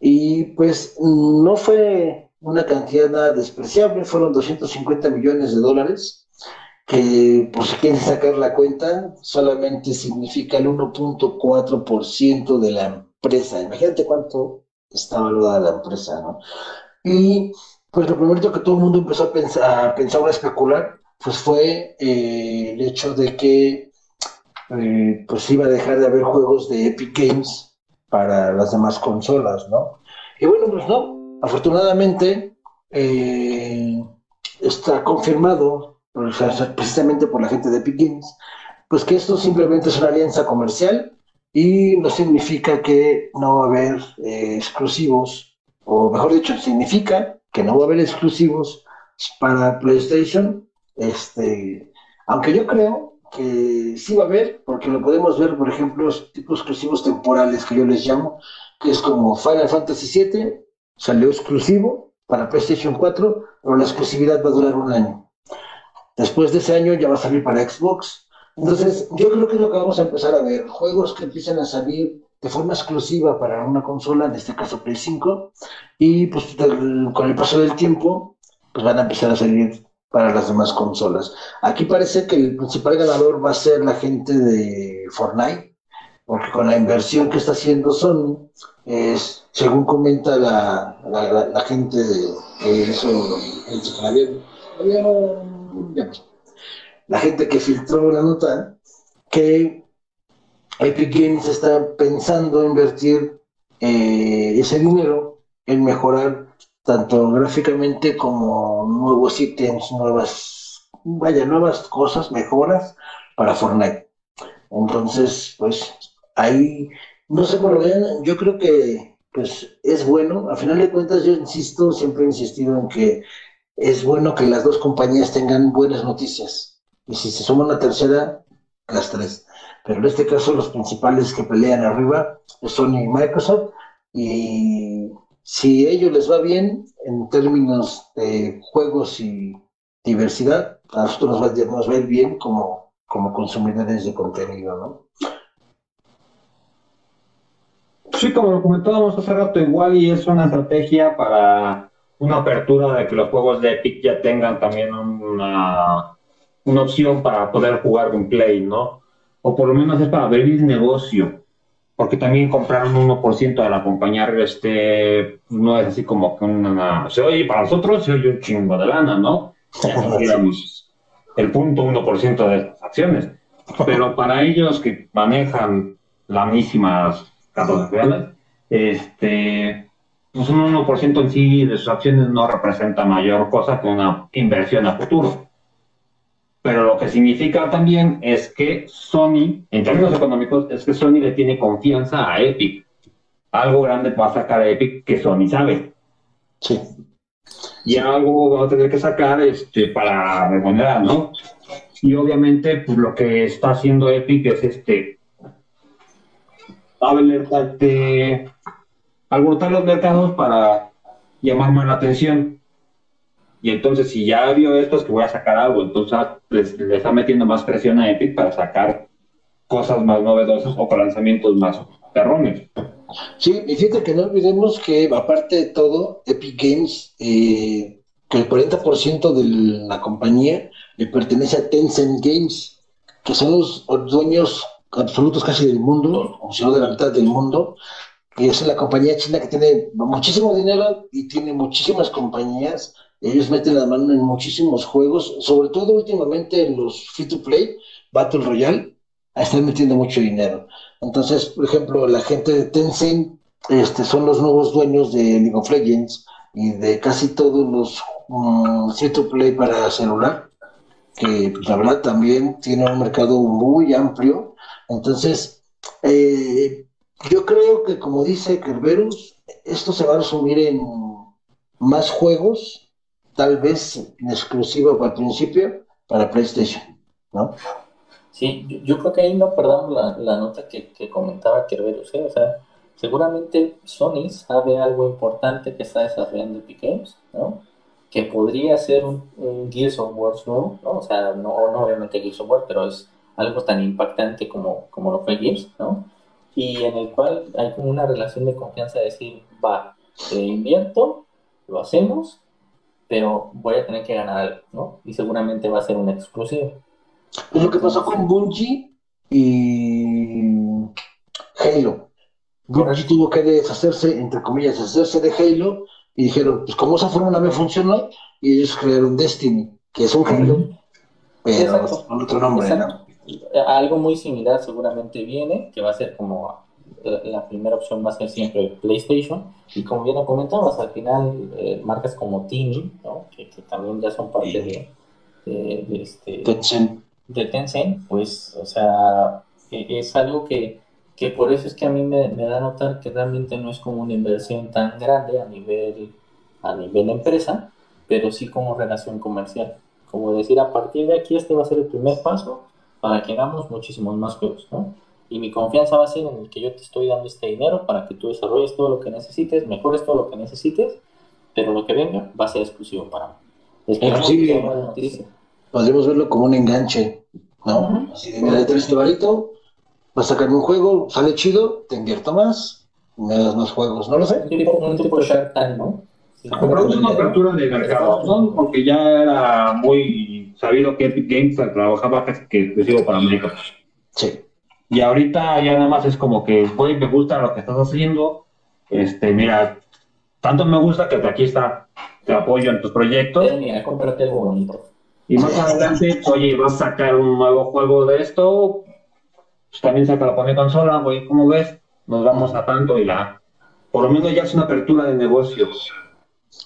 y pues no fue una cantidad nada despreciable, fueron 250 millones de dólares, que por si quieren sacar la cuenta, solamente significa el 1.4% de la empresa. Imagínate cuánto está valorada la empresa, ¿no? Y pues lo primero que todo el mundo empezó a pensar, a pensar o a especular, pues fue eh, el hecho de que eh, pues iba a dejar de haber juegos de Epic Games para las demás consolas, ¿no? Y bueno, pues no, afortunadamente eh, está confirmado, precisamente por la gente de Epic Games, pues que esto simplemente es una alianza comercial y no significa que no va a haber eh, exclusivos, o mejor dicho, significa que no va a haber exclusivos para PlayStation, este, aunque yo creo que sí va a haber, porque lo podemos ver, por ejemplo, los tipos exclusivos temporales que yo les llamo, que es como Final Fantasy VII, salió exclusivo para PlayStation 4, pero la exclusividad va a durar un año. Después de ese año ya va a salir para Xbox. Entonces, yo creo que es lo que vamos a empezar a ver, juegos que empiezan a salir de forma exclusiva para una consola, en este caso Play 5, y pues con el paso del tiempo, pues van a empezar a salir para las demás consolas. Aquí parece que el principal ganador va a ser la gente de Fortnite, porque con la inversión que está haciendo Sony, según comenta la, la, gente que la gente que filtró la nota, que Epic Games está pensando invertir eh, ese dinero en mejorar tanto gráficamente como nuevos ítems, nuevas, vaya, nuevas cosas, mejoras para Fortnite. Entonces, pues ahí, no sé por qué, yo creo que pues es bueno, a final de cuentas yo insisto, siempre he insistido en que es bueno que las dos compañías tengan buenas noticias. Y si se suma una tercera, las tres. Pero en este caso los principales que pelean arriba son Sony y Microsoft. Y si a ellos les va bien en términos de juegos y diversidad, a nosotros nos va, a ir bien como, como consumidores de contenido, ¿no? Sí, como lo comentábamos hace rato, igual y es una estrategia para una apertura de que los juegos de Epic ya tengan también una, una opción para poder jugar con Play, ¿no? O por lo menos es para abrir negocio porque también compraron 1% de la compañía, este, no es así como que una, se oye, para nosotros se oye un chingo de lana, ¿no? el punto 1% de estas acciones. Pero para ellos que manejan las mismas reales, este, pues un 1% en sí de sus acciones no representa mayor cosa que una inversión a futuro. Pero lo que significa también es que Sony, en términos económicos, es que Sony le tiene confianza a Epic. Algo grande va a sacar a Epic que Sony sabe. Sí. Y algo va a tener que sacar este, para remunerar, ¿no? Y obviamente, pues lo que está haciendo Epic es este. Este, alborotar los mercados para llamar más la atención. Y entonces, si ya vio esto, es que voy a sacar algo. Entonces, ah, le está metiendo más presión a Epic para sacar cosas más novedosas o lanzamientos más perrones. Sí, y fíjate que no olvidemos que aparte de todo, Epic Games, eh, que el 40% de la compañía le pertenece a Tencent Games, que son los dueños absolutos casi del mundo, o si no de la mitad del mundo, que es la compañía china que tiene muchísimo dinero y tiene muchísimas compañías. Ellos meten la mano en muchísimos juegos, sobre todo últimamente en los free to play, Battle Royale, están metiendo mucho dinero. Entonces, por ejemplo, la gente de Tencent este, son los nuevos dueños de League of Legends y de casi todos los um, free to play para celular, que pues, la verdad también tiene un mercado muy amplio. Entonces, eh, yo creo que como dice Kerberus, esto se va a resumir en más juegos, tal vez en exclusiva al principio para PlayStation, ¿no? Sí, yo, creo que ahí no perdamos la, nota que, comentaba Kerberus, ¿eh? o sea, seguramente Sony sabe algo importante que está desarrollando Epic Games, ¿no? Que podría ser un, Gears of War nuevo, ¿no? O sea, no, no obviamente Gears of War, pero es algo tan impactante como, como lo fue Gears, ¿no? y en el cual hay como una relación de confianza de decir, va, te invierto, lo hacemos, pero voy a tener que ganar algo, ¿no? Y seguramente va a ser un exclusivo. Pues lo que pasó con Bungie y Halo. Bungie tuvo que deshacerse, entre comillas, deshacerse de Halo y dijeron, pues como esa fórmula me funcionó, y ellos crearon Destiny, que es un Halo, pero con otro nombre, ¿no? algo muy similar seguramente viene, que va a ser como la, primera opción va a ser siempre PlayStation. Y como bien lo comentabas, al final eh, marcas como Tini, que, también ya son parte de, de, este, Tencent. de Tencent, pues, o sea, e, es algo que, que por eso es que a mí me, me da a notar que realmente no es como una inversión tan grande a nivel, a nivel empresa, pero sí como relación comercial. Como decir, a partir de aquí este va a ser el primer paso para que hagamos muchísimos más juegos, ¿no? Y mi confianza va a ser en el que yo te estoy dando este dinero para que tú desarrolles todo lo que necesites, mejores todo lo que necesites, pero lo que venga va a ser exclusivo para mí. Inclusive, podríamos verlo como un enganche, ¿no? Así de, mira, este varito, vas a sacarme un juego, sale chido, te invierto más, me das más juegos, no lo sé. Un tipo, un tipo de Shark Tank, ¿no? Compramos una apertura de mercado, ¿no? Porque ya era muy sabido que Epic Games trabajaba casi que exclusivo para América. Sí. Y ahorita ya nada más es como que, oye, me gusta lo que estás haciendo. Este, mira, tanto me gusta que aquí está, te apoyo en tus proyectos. Mira, cómprate algo bonito. Y más adelante, oye, vas a sacar un nuevo juego de esto, pues también saca la mi consola, güey, ¿cómo ves? Nos vamos a tanto y la... Por lo menos ya es una apertura de negocios.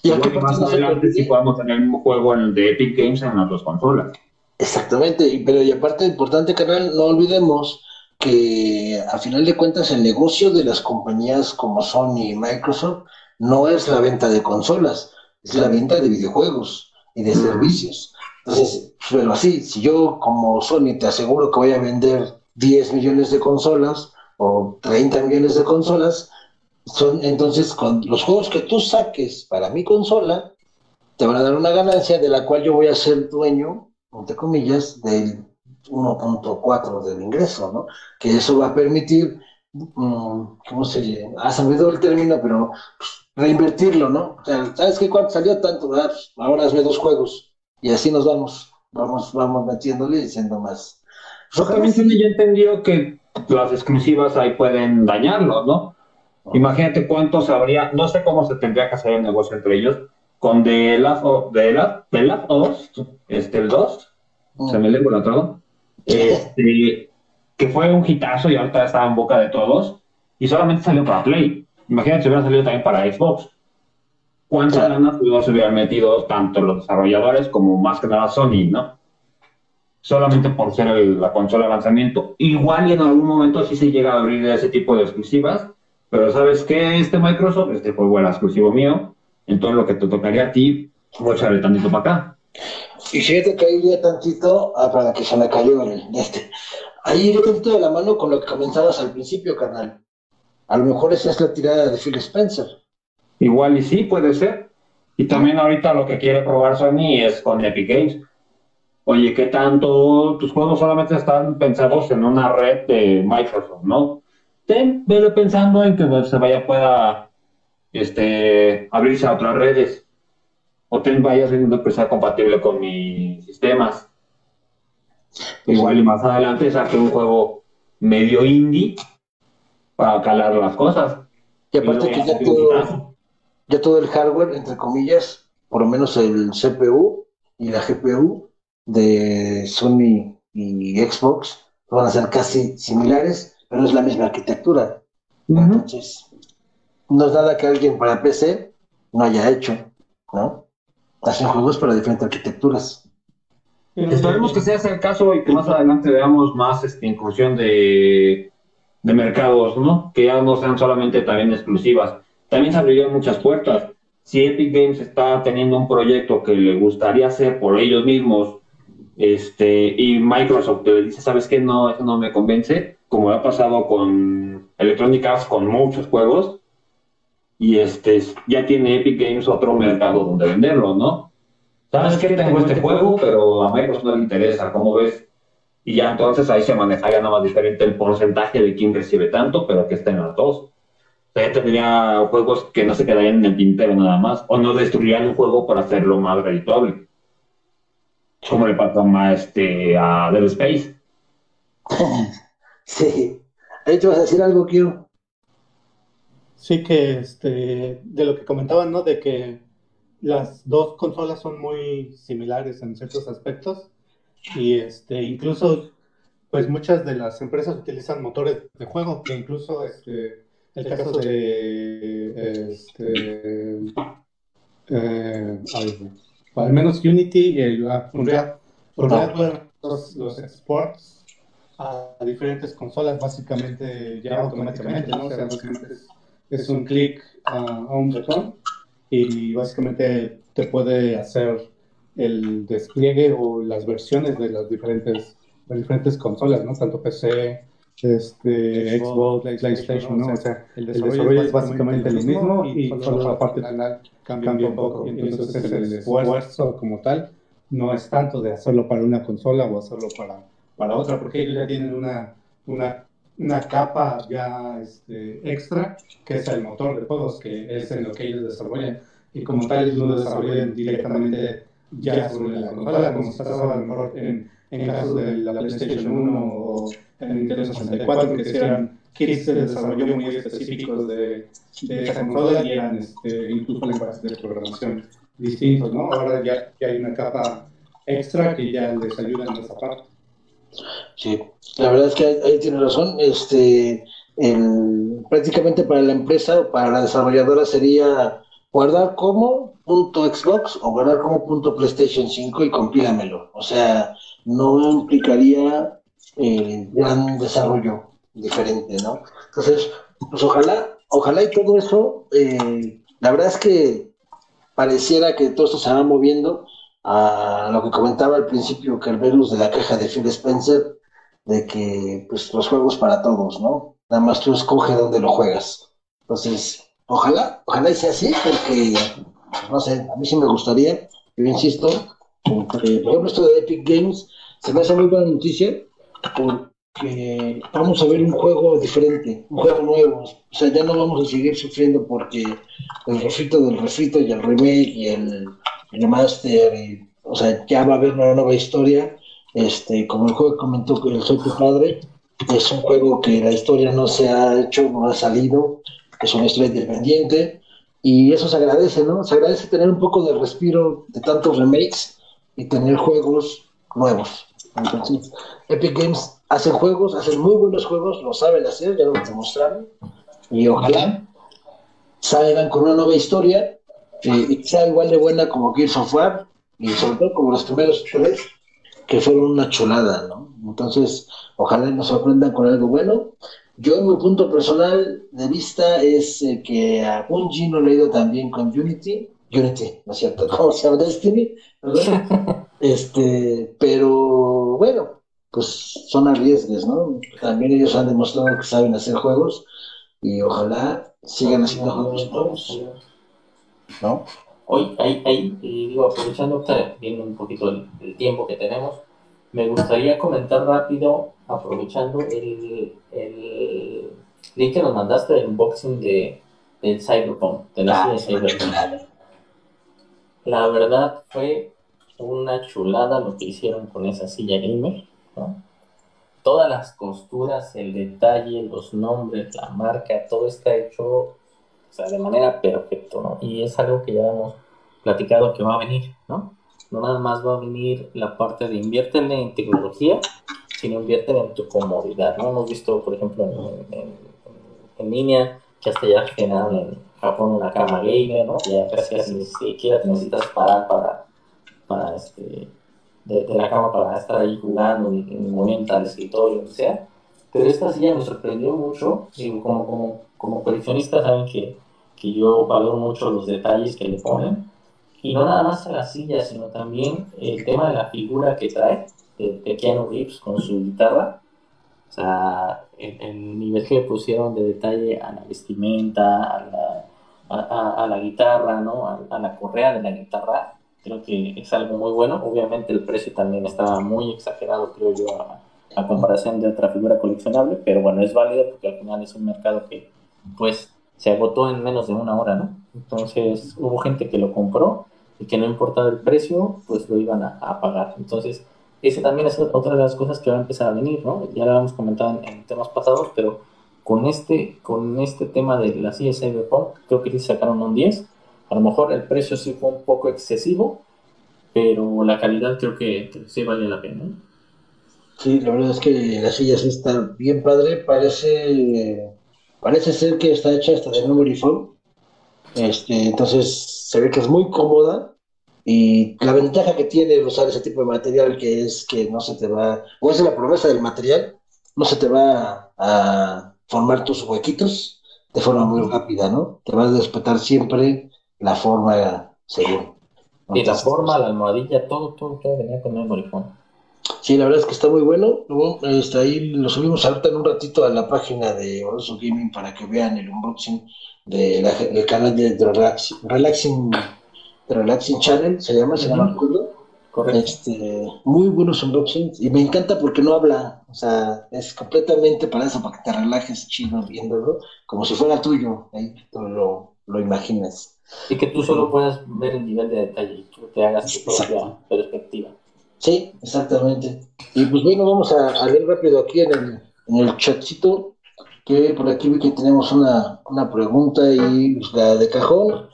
Y más adelante sí podemos tener el mismo juego en el de Epic Games en las dos consolas. Exactamente, pero y aparte importante, canal, no olvidemos que a final de cuentas el negocio de las compañías como Sony y Microsoft no es la venta de consolas, es la venta de videojuegos y de servicios. Entonces, pero así, si yo como Sony te aseguro que voy a vender 10 millones de consolas o 30 millones de consolas, son entonces con los juegos que tú saques para mi consola, te van a dar una ganancia de la cual yo voy a ser dueño, entre comillas, del 1.4 del ingreso, ¿no? Que eso va a permitir, mm, ¿cómo se llama? Ha sabido el término, pero reinvertirlo, ¿no? O sea, ¿sabes qué? ¿Cuánto salió tanto? ¿verdad? Pues, ahora hazme dos juegos y así nos vamos, vamos, vamos metiéndole y diciendo más. Yo también ya entendió que las exclusivas ahí pueden dañarlo, ¿no? Imagínate cuántos habría, no sé cómo se tendría que hacer el negocio entre ellos, con The Last of, The Last, The Last of este, el 2, se me lee por otro, este, que fue un hitazo y ahorita estaba en boca de todos, y solamente salió para Play. Imagínate si hubiera salido también para Xbox. ¿Cuántas ganas se hubieran metido tanto los desarrolladores como más que nada Sony, no? Solamente por ser la consola de lanzamiento. Igual y en algún momento sí se llega a abrir ese tipo de exclusivas, pero ¿sabes qué? Este Microsoft, este juego era exclusivo mío, entonces lo que te tocaría a ti, voy a echarle tantito para acá. Y fíjate que ahí iría tantito, ah, para que se me cayó el, este, ahí iría tantito de la mano con lo que comenzabas al principio, carnal. A lo mejor esa es la tirada de Phil Spencer. Igual y sí, puede ser. Y también ahorita lo que quiere probar Sony es con Epic Games. Oye, ¿qué tanto tus juegos solamente están pensados en una red de Microsoft, no? ten, vele pensando en que se vaya pueda este, abrirse a otras redes. O ten vaya siendo una empresa compatible con mis sistemas. Igual y más adelante saque un juego medio indie para calar las cosas. Y aparte que ya todo, ya todo el hardware, entre comillas, por lo menos el CPU y la GPU de Sony y Xbox van a ser casi similares, pero es la misma arquitectura. Entonces, no es nada que alguien para PC no haya hecho, ¿no? Hacen juegos para diferentes arquitecturas. Esperemos que sea el caso y que más adelante veamos más este, incursión de, de mercados, ¿no? Que ya no sean solamente también exclusivas. También se abrirían muchas puertas. Si Epic Games está teniendo un proyecto que le gustaría hacer por ellos mismos, este, y Microsoft le dice, ¿sabes qué? No, eso no me convence, como ha pasado con Electronic Arts con muchos juegos, y este, ya tiene Epic Games otro mercado donde venderlo, ¿no? ¿Sabes qué? Tengo este juego, pero a Microsoft no le interesa, ¿cómo ves? Y ya entonces ahí se manejaría nada más diferente el porcentaje de quién recibe tanto, pero que estén las dos. O sea, ya tendría juegos que no se quedarían en el tintero nada más, o no destruirían un juego para hacerlo más redituable. Como le pasó a, este, a Dead Space. sí. Ahí te vas a decir algo, Kio. Sí, que este, de lo que comentaban, ¿no? De que las dos consolas son muy similares en ciertos aspectos y este, incluso pues muchas de las empresas utilizan motores de juego, que incluso este, el caso de este, eh, al menos Unity y el Unreal, Unreal los, los exports a diferentes consolas básicamente ya automáticamente, ¿no? O sea, básicamente es, es un clic a, a un botón y básicamente te puede hacer el despliegue o las versiones de las diferentes, las diferentes consolas, ¿no? Tanto PC, este, Xbox, PlayStation, ¿no? O sea, el desarrollo, es básicamente el mismo y solo la parte final cambia un poco. Entonces el esfuerzo como tal no es tanto de hacerlo para una consola o hacerlo para, para otra, porque ellos ya tienen una, una, una capa ya este, extra, que es el motor de juegos, que es en lo que ellos desarrollan. Y como tal, ellos lo desarrollan directamente ya sobre la consola, como se pasaba a lo mejor en, en caso de la PlayStation 1 o en Nintendo 64, que eran kits de desarrollo muy específicos de, de esa consola y eran este, incluso lenguajes de programación distintos, ¿no? Ahora ya, ya, hay una capa extra que ya les ayuda en esa parte. Sí, la verdad es que ahí, tiene razón. Este, prácticamente para la empresa o para la desarrolladora sería guardar como punto Xbox o guardar como punto PlayStation 5 y compílamelo. O sea, no implicaría eh, gran desarrollo diferente, ¿no? Entonces, pues ojalá, ojalá y todo eso, eh, la verdad es que pareciera que todo esto se va moviendo a lo que comentaba al principio Kerberos de la caja de Phil Spencer, de que pues los juegos para todos, ¿no? Nada más tú escoge dónde lo juegas. Entonces, ojalá, ojalá sea así, porque, no sé, a mí sí me gustaría, yo insisto, por ejemplo, esto de Epic Games, se me hace muy buena noticia, porque vamos a ver un juego diferente, un juego nuevo. O sea, ya no vamos a seguir sufriendo porque el refrito del refrito y el remake y el, el master, y, o sea, ya va a haber una nueva historia. Este, como el juego que comentó el Soy tu padre, es un juego que la historia no se ha hecho, no ha salido, es una historia independiente y eso se agradece, ¿no? Se agradece tener un poco de respiro de tantos remakes y tener juegos nuevos. Entonces, Epic Games hace juegos, hacen muy buenos juegos, lo saben hacer, ya lo demostraron. Y ojalá salgan con una nueva historia eh, y sea igual de buena como Gears of War y sobre todo como los primeros tres, que fueron una chulada, ¿no? Entonces, ojalá nos sorprendan con algo bueno. Yo, en mi punto personal de vista, es eh, que a Bungie no le he ido tan bien con Unity. Unity, ¿no es cierto? ¿Cómo se llama Destiny? este, pero bueno, pues son arriesgues, ¿no? También ellos han demostrado que saben hacer juegos y ojalá sigan haciendo juegos nuevos, ¿no? Hoy, ahí, ahí digo, aprovechando, viendo un poquito el, el, tiempo que tenemos, me gustaría comentar rápido, aprovechando el, el vi que nos mandaste el unboxing de, del Cyberpunk, de la Ah, Cyberpunk. La verdad fue una chulada lo que hicieron con esa silla gamer, ¿no? Todas las costuras, el detalle, los nombres, la marca, todo está hecho o sea, de manera perfecta, ¿no? Y es algo que ya hemos platicado que va a venir, ¿no? No nada más va a venir la parte de inviértele en tecnología, sino inviértele en tu comodidad, ¿no? Hemos visto, por ejemplo, en, en, en línea, que hasta ya generaron en Japón una cama gamer, ¿no? Ya casi ni siquiera te necesitas parar para, para este, de, de la cama para estar ahí jugando, en el momento al escritorio, o sea. Pero esta silla me sorprendió mucho, digo, como, como, como coleccionista saben que, que yo valoro mucho los detalles que le ponen. Y no nada más a la silla, sino también el tema de la figura que trae, de, de Keanu Reeves con su guitarra. O sea, el, el, nivel que le pusieron de detalle a la vestimenta, a la, a, a, a la guitarra, ¿no? A, a, la correa de la guitarra, creo que es algo muy bueno. Obviamente el precio también estaba muy exagerado, creo yo, a comparación de otra figura coleccionable, pero bueno, es válido porque al final es un mercado que, pues, se agotó en menos de una hora, ¿no? Entonces hubo gente que lo compró y que no importaba el precio, pues lo iban a, pagar. Entonces, ese también es otra de las cosas que va a empezar a venir, ¿no? Ya lo habíamos comentado en, temas pasados, pero con este, con este tema de la silla Cyberpunk, creo que sí sacaron un 10. A lo mejor el precio sí fue un poco excesivo, pero la calidad creo que, que sí vale la pena. ¿no? Sí, la verdad es que la silla sí está bien padre, parece, parece ser que está hecha hasta de memory foam. Este, entonces se ve que es muy cómoda y la ventaja que tiene usar ese tipo de material que es que no se te va, o es la promesa del material, no se te va a formar tus huequitos de forma muy rápida, ¿no? Te vas a respetar siempre la forma según. Y la forma, la almohadilla, todo, todo, todo venía con memory foam. Sí, la verdad es que está muy bueno. Está ahí lo subimos ahorita en un ratito a la página de Oroso Gaming para que vean el unboxing de del canal de, de Relaxing, Relaxing, de Relaxing Channel, se llama, se llama Correcto. Este, muy buenos unboxings y me encanta porque no habla, o sea, es completamente para eso, para que te relajes chido viéndolo, como si fuera tuyo, ahí tú lo, lo imaginas. Y que tú solo puedas ver el nivel de detalle, que te hagas tu propia perspectiva. Sí, exactamente. Y pues bueno, vamos a, a leer rápido aquí en el, en el chatcito, que por aquí vi que tenemos una, una pregunta y pues, la de cajón.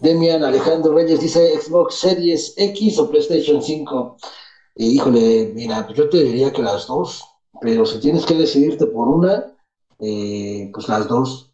Demian Alejandro Reyes dice Xbox Series X o PlayStation 5. Y híjole, mira, pues yo te diría que las dos, pero si tienes que decidirte por una, eh, pues las dos.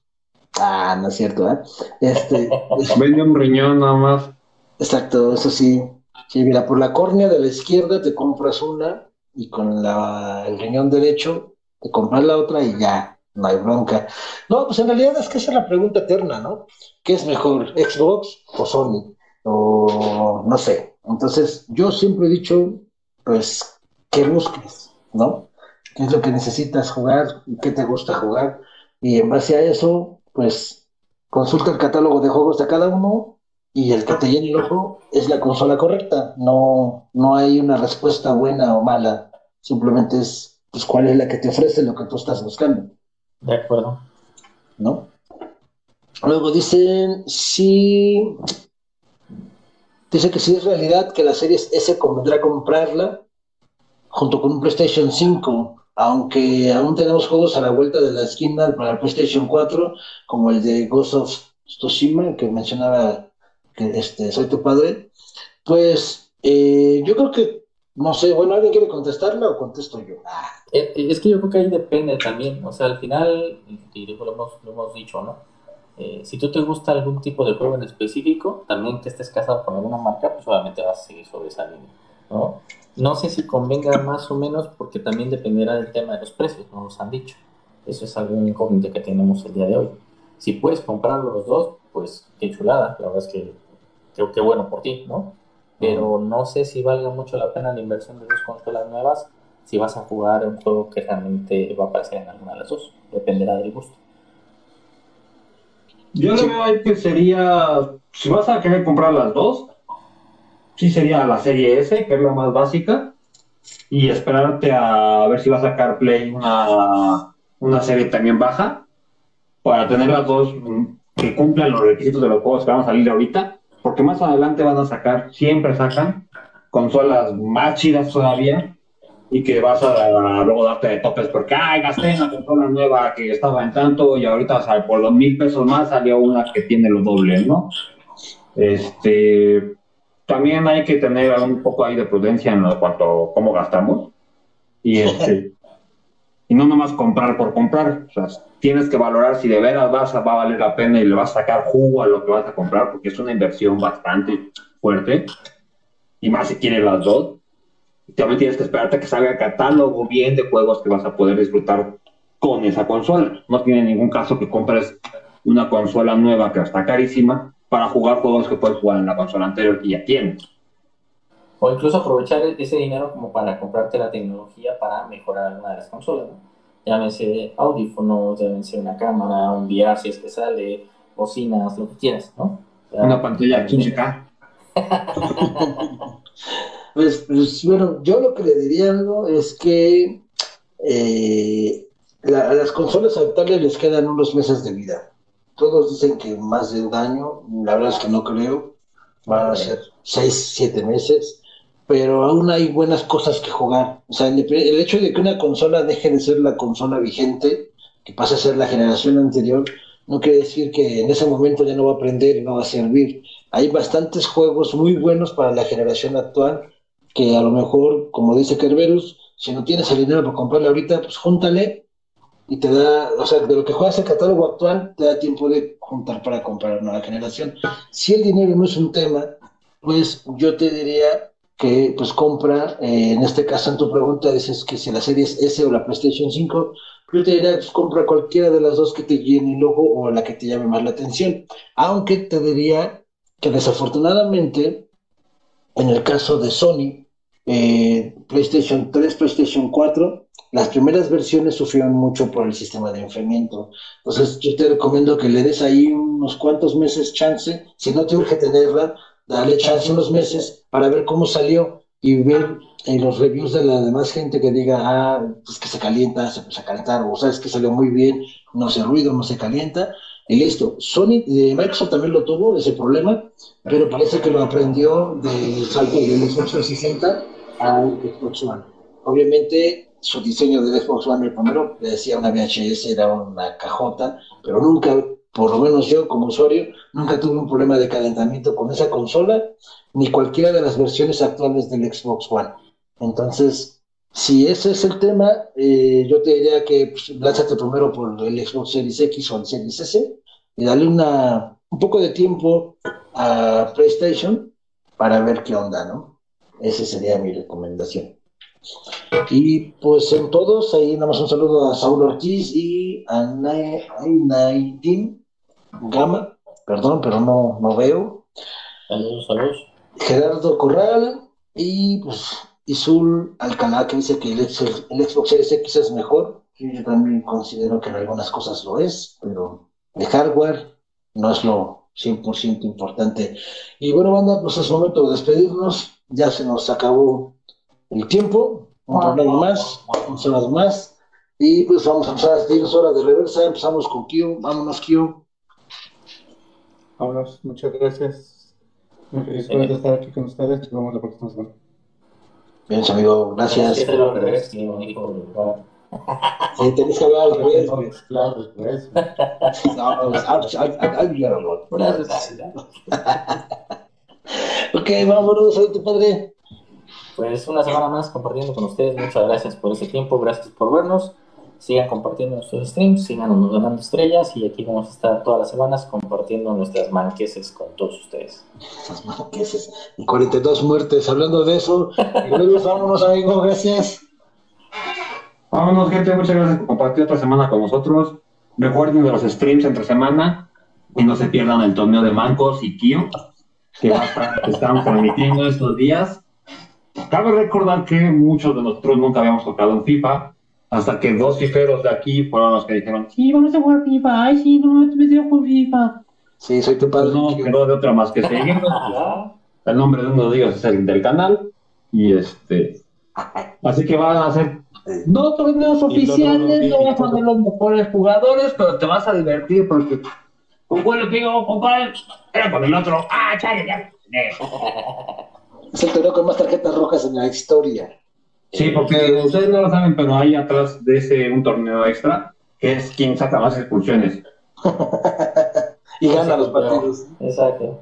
Ah, no es cierto, ¿eh? Este, Vende un riñón nada más. Exacto, eso sí. Sí, mira, por la córnea de la izquierda te compras una y con el riñón derecho te compras la otra y ya, no hay bronca. No, pues en realidad es que esa es la pregunta eterna, ¿no? ¿Qué es mejor, Xbox o Sony? O no sé. Entonces, yo siempre he dicho, pues, que busques, ¿no? ¿Qué es lo que necesitas jugar y qué te gusta jugar? Y en base a eso, pues, consulta el catálogo de juegos de cada uno y el que te llene el ojo es la consola correcta. No, no hay una respuesta buena o mala. Simplemente es pues, cuál es la que te ofrece lo que tú estás buscando. De acuerdo. ¿No? Luego dicen, sí, dice que si es realidad que la serie S convendrá comprarla junto con un PlayStation 5, aunque aún tenemos juegos a la vuelta de la esquina para el PlayStation 4, como el de Ghost of Tsushima, que mencionaba que este, soy tu padre, pues eh, yo creo que, no sé, bueno, ¿alguien quiere contestarla o contesto yo? Ah. Es que yo creo que ahí depende también, o sea, al final, y lo hemos, lo hemos dicho, ¿no? Eh, si tú te gusta algún tipo de juego en específico, también que estés casado con alguna marca, pues obviamente vas a seguir sobre esa línea, ¿no? No sé si convenga más o menos porque también dependerá del tema de los precios, no nos han dicho. Eso es algo incógnito que tenemos el día de hoy. Si puedes comprarlo los dos, pues qué chulada, la verdad es que creo que bueno por ti, ¿no? Pero no sé si valga mucho la pena la inversión de dos consolas nuevas si vas a jugar un juego que realmente va a aparecer en alguna de las dos. Dependerá del gusto. Yo lo veo ahí que sería, si vas a querer comprar las dos, sí sería la serie S, que es la más básica, y esperarte a ver si va a sacar Play una, una serie también baja, para tener las dos mm, que cumplan los requisitos de los juegos que van a salir ahorita, porque más adelante van a sacar, siempre sacan consolas más chidas todavía y que vas a, luego darte de topes porque, ay, gasté una consola nueva que estaba en tanto y ahorita o por dos mil pesos más salió una que tiene lo doble, ¿no? Este, también hay que tener un poco ahí de prudencia en cuanto a cómo gastamos y este, y no nomás comprar por comprar, o sea, tienes que valorar si de veras vas a, va a valer la pena y le vas a sacar jugo a lo que vas a comprar porque es una inversión bastante fuerte y más si quieres las dos también tienes que esperarte que salga el catálogo bien de juegos que vas a poder disfrutar con esa consola. No tiene ningún caso que compres una consola nueva que está carísima para jugar juegos que puedes jugar en la consola anterior y ya tienes. O incluso aprovechar ese dinero como para comprarte la tecnología para mejorar una de las consolas. ¿no? Llámese audífonos, llámese una cámara, un VR si es que sale, bocinas, lo que quieras, ¿no? una pantalla 15K. Pues, pues, bueno, yo lo que le diría algo es que eh, a las consolas actuales les quedan unos meses de vida. Todos dicen que más de un año, la verdad es que no creo, van a ser seis, siete meses, pero aún hay buenas cosas que jugar. O sea, el, hecho de que una consola deje de ser la consola vigente, que pase a ser la generación anterior, no quiere decir que en ese momento ya no va a aprender y no va a servir. Hay bastantes juegos muy buenos para la generación actual que a lo mejor, como dice Kerberus, si no tienes el dinero para comprarle ahorita, pues júntale y te da, o sea, de lo que juegas el catálogo actual, te da tiempo de juntar para comprar nueva generación. Si el dinero no es un tema, pues yo te diría que pues compra, eh, en este caso en tu pregunta dices que si la serie es S o la PlayStation 5, yo te diría pues compra cualquiera de las dos que te llene el ojo o la que te llame más la atención. Aunque te diría que desafortunadamente, en el caso de Sony, eh, PlayStation 3, PlayStation 4, las primeras versiones sufrieron mucho por el sistema de enfriamiento. Entonces, yo te recomiendo que le des ahí unos cuantos meses chance. Si no te urge tenerla, dale chance unos meses para ver cómo salió y ver en los reviews de la demás gente que diga, ah, pues que se calienta, se puede calentar, o sabes que salió muy bien, no hace ruido, no se calienta. Y listo. Sony, eh, Microsoft también lo tuvo, ese problema, pero parece que lo aprendió del salto del Xbox 360 al Xbox One. Obviamente, su diseño del Xbox One, el primero, le decía una VHS, era una cajota, pero nunca, por lo menos yo como usuario, nunca tuve un problema de calentamiento con esa consola, ni cualquiera de las versiones actuales del Xbox One. Entonces, si ese es el tema, eh, yo te diría que pues, lánzate primero por el Xbox Series X o el Series S y dale una, un poco de tiempo a PlayStation para ver qué onda, ¿no? Esa sería mi recomendación. Y pues en todos, ahí nada más un saludo a Saúl Ortiz y a Naidin Gama, perdón, pero no, no veo. Saludos, saludos. Gerardo Corral y pues Isul Alcalá que dice que el, el Xbox Series X es mejor. Yo también considero que en algunas cosas lo es, pero de hardware no es lo 100% importante. Y bueno, banda, pues es momento de despedirnos ya se nos acabó el tiempo, un programa más, un sábado más, y pues vamos a empezar a decir hora de reversa, empezamos con Kio, vámonos Kio. Vámonos, muchas gracias. Muy feliz de estar aquí con ustedes, nos vemos la próxima semana. Bien, amigo, gracias. Sí, tenés que hablar al revés. Claro, pues. No, Ok, vámonos, soy tu padre. Pues una semana más compartiendo con ustedes. Muchas gracias por ese tiempo, gracias por vernos. Sigan compartiendo nuestros streams, sigan ganando estrellas y aquí vamos a estar todas las semanas compartiendo nuestras manqueses con todos ustedes. Las manqueses y 42 muertes. Hablando de eso, vámonos, amigos, gracias. Vámonos, gente, muchas gracias por compartir otra semana con nosotros. Recuerden de los streams entre semana y no se pierdan el torneo de Mancos y Kio que, estamos transmitiendo estos días. Cabe recordar que muchos de nosotros nunca habíamos tocado en FIFA, hasta que dos fiferos de aquí fueron los que dijeron, sí, vamos a jugar FIFA, ay, sí, no, me dio con FIFA. Sí, soy tu padre. no quedó de otra más que seguir. el nombre de uno de ellos es el del canal, y este... Así que van a ser No torneos oficiales, no vas a ver los mejores jugadores, pero te vas a divertir porque con cuál le pido, compadre, era con el otro. Ah, chale, ya. Es el torneo con más tarjetas rojas en la historia. Sí, porque ustedes no lo saben, pero hay atrás de ese un torneo extra que es quien saca más expulsiones. y gana los partidos. Exacto.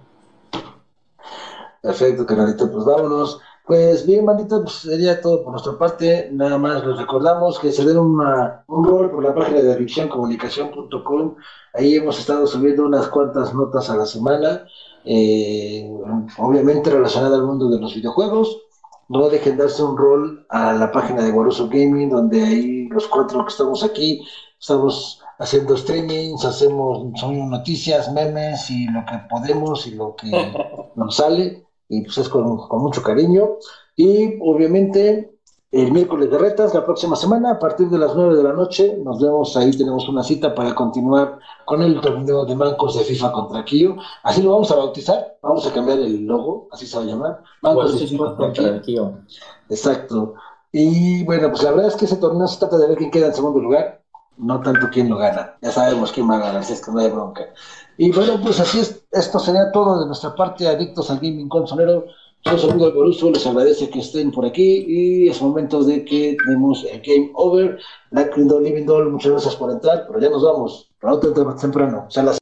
Perfecto, canalito, pues vámonos. Pues bien, bandita, pues sería todo por nuestra parte. Nada más les recordamos que se den una, un rol por la página de adiccioncomunicación.com. Ahí hemos estado subiendo unas cuantas notas a la semana, eh, obviamente relacionadas al mundo de los videojuegos. No dejen darse un rol a la página de Guaruso Gaming, donde ahí los cuatro que estamos aquí estamos haciendo streamings, hacemos son noticias, memes y lo que podemos y lo que nos sale y pues es con, mucho cariño. Y obviamente el miércoles de retas, la próxima semana, a partir de las 9 de la noche, nos vemos ahí, tenemos una cita para continuar con el torneo de mancos de FIFA contra Kio. Así lo vamos a bautizar, vamos a cambiar el logo, así se va a llamar. Mancos de FIFA contra Kio. Exacto. Y bueno, pues la verdad es que ese torneo se trata de ver quién queda en segundo lugar, no tanto quién lo gana. Ya sabemos quién va a ganar, así es que no hay bronca. Y bueno, pues así es, esto sería todo de nuestra parte, adictos al gaming consonero. Soy su amigo Boruso, les agradece que estén por aquí y es momento de que demos el game over. Living Doll, muchas gracias por entrar, pero ya nos vamos, pronto temprano. O sea, las